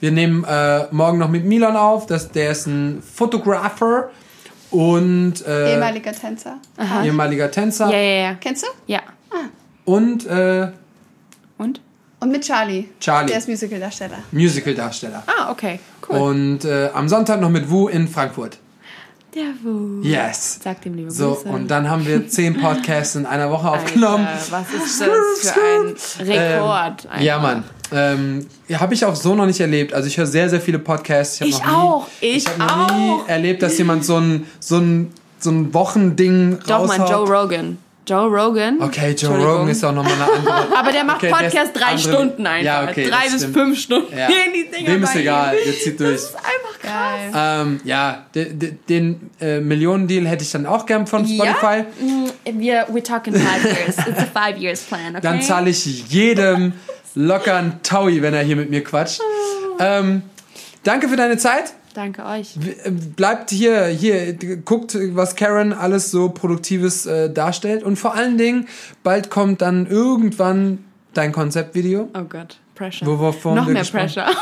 Wir nehmen äh, morgen noch mit Milan auf. Das, der ist ein Fotografer und äh, Ehemaliger Tänzer. ehemaliger Tänzer. Ja, ja, ja. Kennst du? Ja. Und äh, Und? Und mit Charlie. Charlie. Der ist Musicaldarsteller. Musicaldarsteller. Ah, okay. Cool. Und äh, am Sonntag noch mit Wu in Frankfurt. Der Wu. Yes. Sagt ihm liebe So, Grüße. und dann haben wir zehn Podcasts in einer Woche aufgenommen. Alter, was ist das für ein Rekord? Ähm, ja. Mann. Ähm, ja, habe ich auch so noch nicht erlebt. Also ich höre sehr, sehr viele Podcasts. hab Ich noch nie, auch. Ich ich habe noch nie auch. erlebt, dass jemand so ein, so ein, so ein Wochending Doch, raushaut. man, Joe Rogan. Joe Rogan. Okay, Joe. Rogan ist auch nochmal eine andere. Aber der macht Okay, Podcast drei andere- Stunden einfach. Ja, okay, drei bis stimmt. fünf Stunden. Ja. gehen die Dinger Dem ist bei ihm. egal, der zieht durch. Das ist einfach krass. Geil. Ähm, ja, de, de, den äh, Millionendeal hätte ich dann auch gern von Spotify. Ja? Mm, Wir, we're talking five years. It's a five years plan, okay? Dann zahle ich jedem locker einen Taui, wenn er hier mit mir quatscht. Ähm, danke für deine Zeit. Danke euch. W- Bleibt hier, hier, guckt, was Karen alles so Produktives äh, darstellt. Und vor allen Dingen, bald kommt dann irgendwann dein Konzeptvideo. Oh Gott, Pressure. Wo- wovon Noch wir mehr gesprochen- Pressure.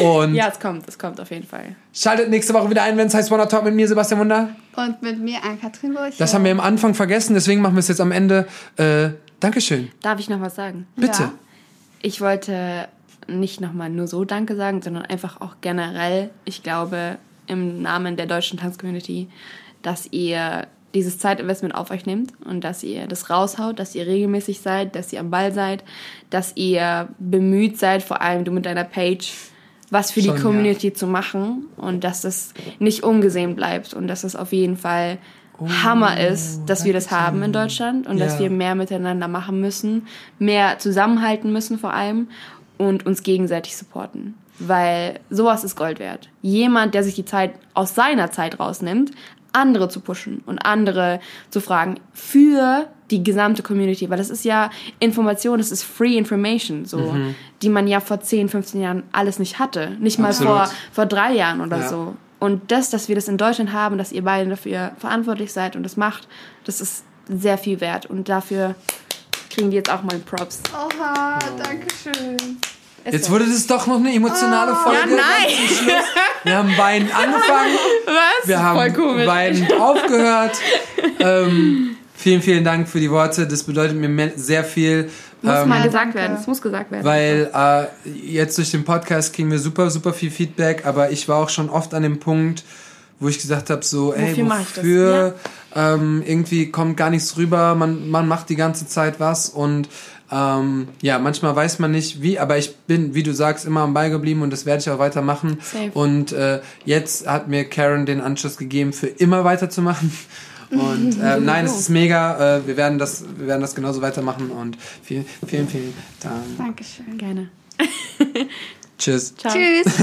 Und ja, es kommt, es kommt auf jeden Fall. schaltet nächste Woche wieder ein, wenn es heißt Wanna Talk mit mir, Sebastian Wunder. Und mit mir Ann-Kathrin Burch. Das haben wir am Anfang vergessen, deswegen machen wir es jetzt am Ende. Äh, Dankeschön. Darf ich noch was sagen? Bitte. Ja. Ich wollte nicht nochmal nur so Danke sagen, sondern einfach auch generell, ich glaube, im Namen der deutschen Tanzcommunity, dass ihr dieses Zeitinvestment auf euch nehmt und dass ihr das raushaut, dass ihr regelmäßig seid, dass ihr am Ball seid, dass ihr bemüht seid, vor allem du mit deiner Page, was für Schon, die ja. Community zu machen und dass das nicht ungesehen bleibt und dass es auf jeden Fall Hammer ist, dass wir das haben in Deutschland und dass Ja. wir mehr miteinander machen müssen, mehr zusammenhalten müssen vor allem und uns gegenseitig supporten. Weil sowas ist Gold wert. Jemand, der sich die Zeit aus seiner Zeit rausnimmt, andere zu pushen und andere zu fragen für die gesamte Community, weil das ist ja Information, das ist Free Information, so, die man ja vor 10, 15 Jahren alles nicht hatte. Nicht mal Absolut. vor, vor drei Jahren oder Ja. so. Und das, dass wir das in Deutschland haben, dass ihr beide dafür verantwortlich seid und das macht, das ist sehr viel wert. Und dafür kriegen die jetzt auch mal Props. Oha, danke schön. Jetzt wurde das doch noch eine emotionale Folge. Ja, nein. Wir haben weinend angefangen. Was? Wir haben Voll komisch. aufgehört. Ähm, vielen, vielen Dank für die Worte. Das bedeutet mir sehr viel. Muss ähm, mal gesagt werden. Es muss gesagt werden. Weil äh, jetzt durch den Podcast kriegen wir super, super viel Feedback, aber ich war auch schon oft an dem Punkt, wo ich gesagt habe, so, ey, Wofür wofür? Ähm, irgendwie kommt gar nichts rüber, man, man macht die ganze Zeit was und ähm, ja, manchmal weiß man nicht wie, aber ich bin, wie du sagst, immer am Ball geblieben und das werde ich auch weitermachen. Safe. Und äh, jetzt hat mir Karen den Anschluss gegeben, für immer weiterzumachen. Und äh, nein, es ist mega. Äh, wir werden das, wir werden das genauso weitermachen und vielen, vielen, vielen Dank. Dankeschön. Gerne. Tschüss. Ciao. Tschüss.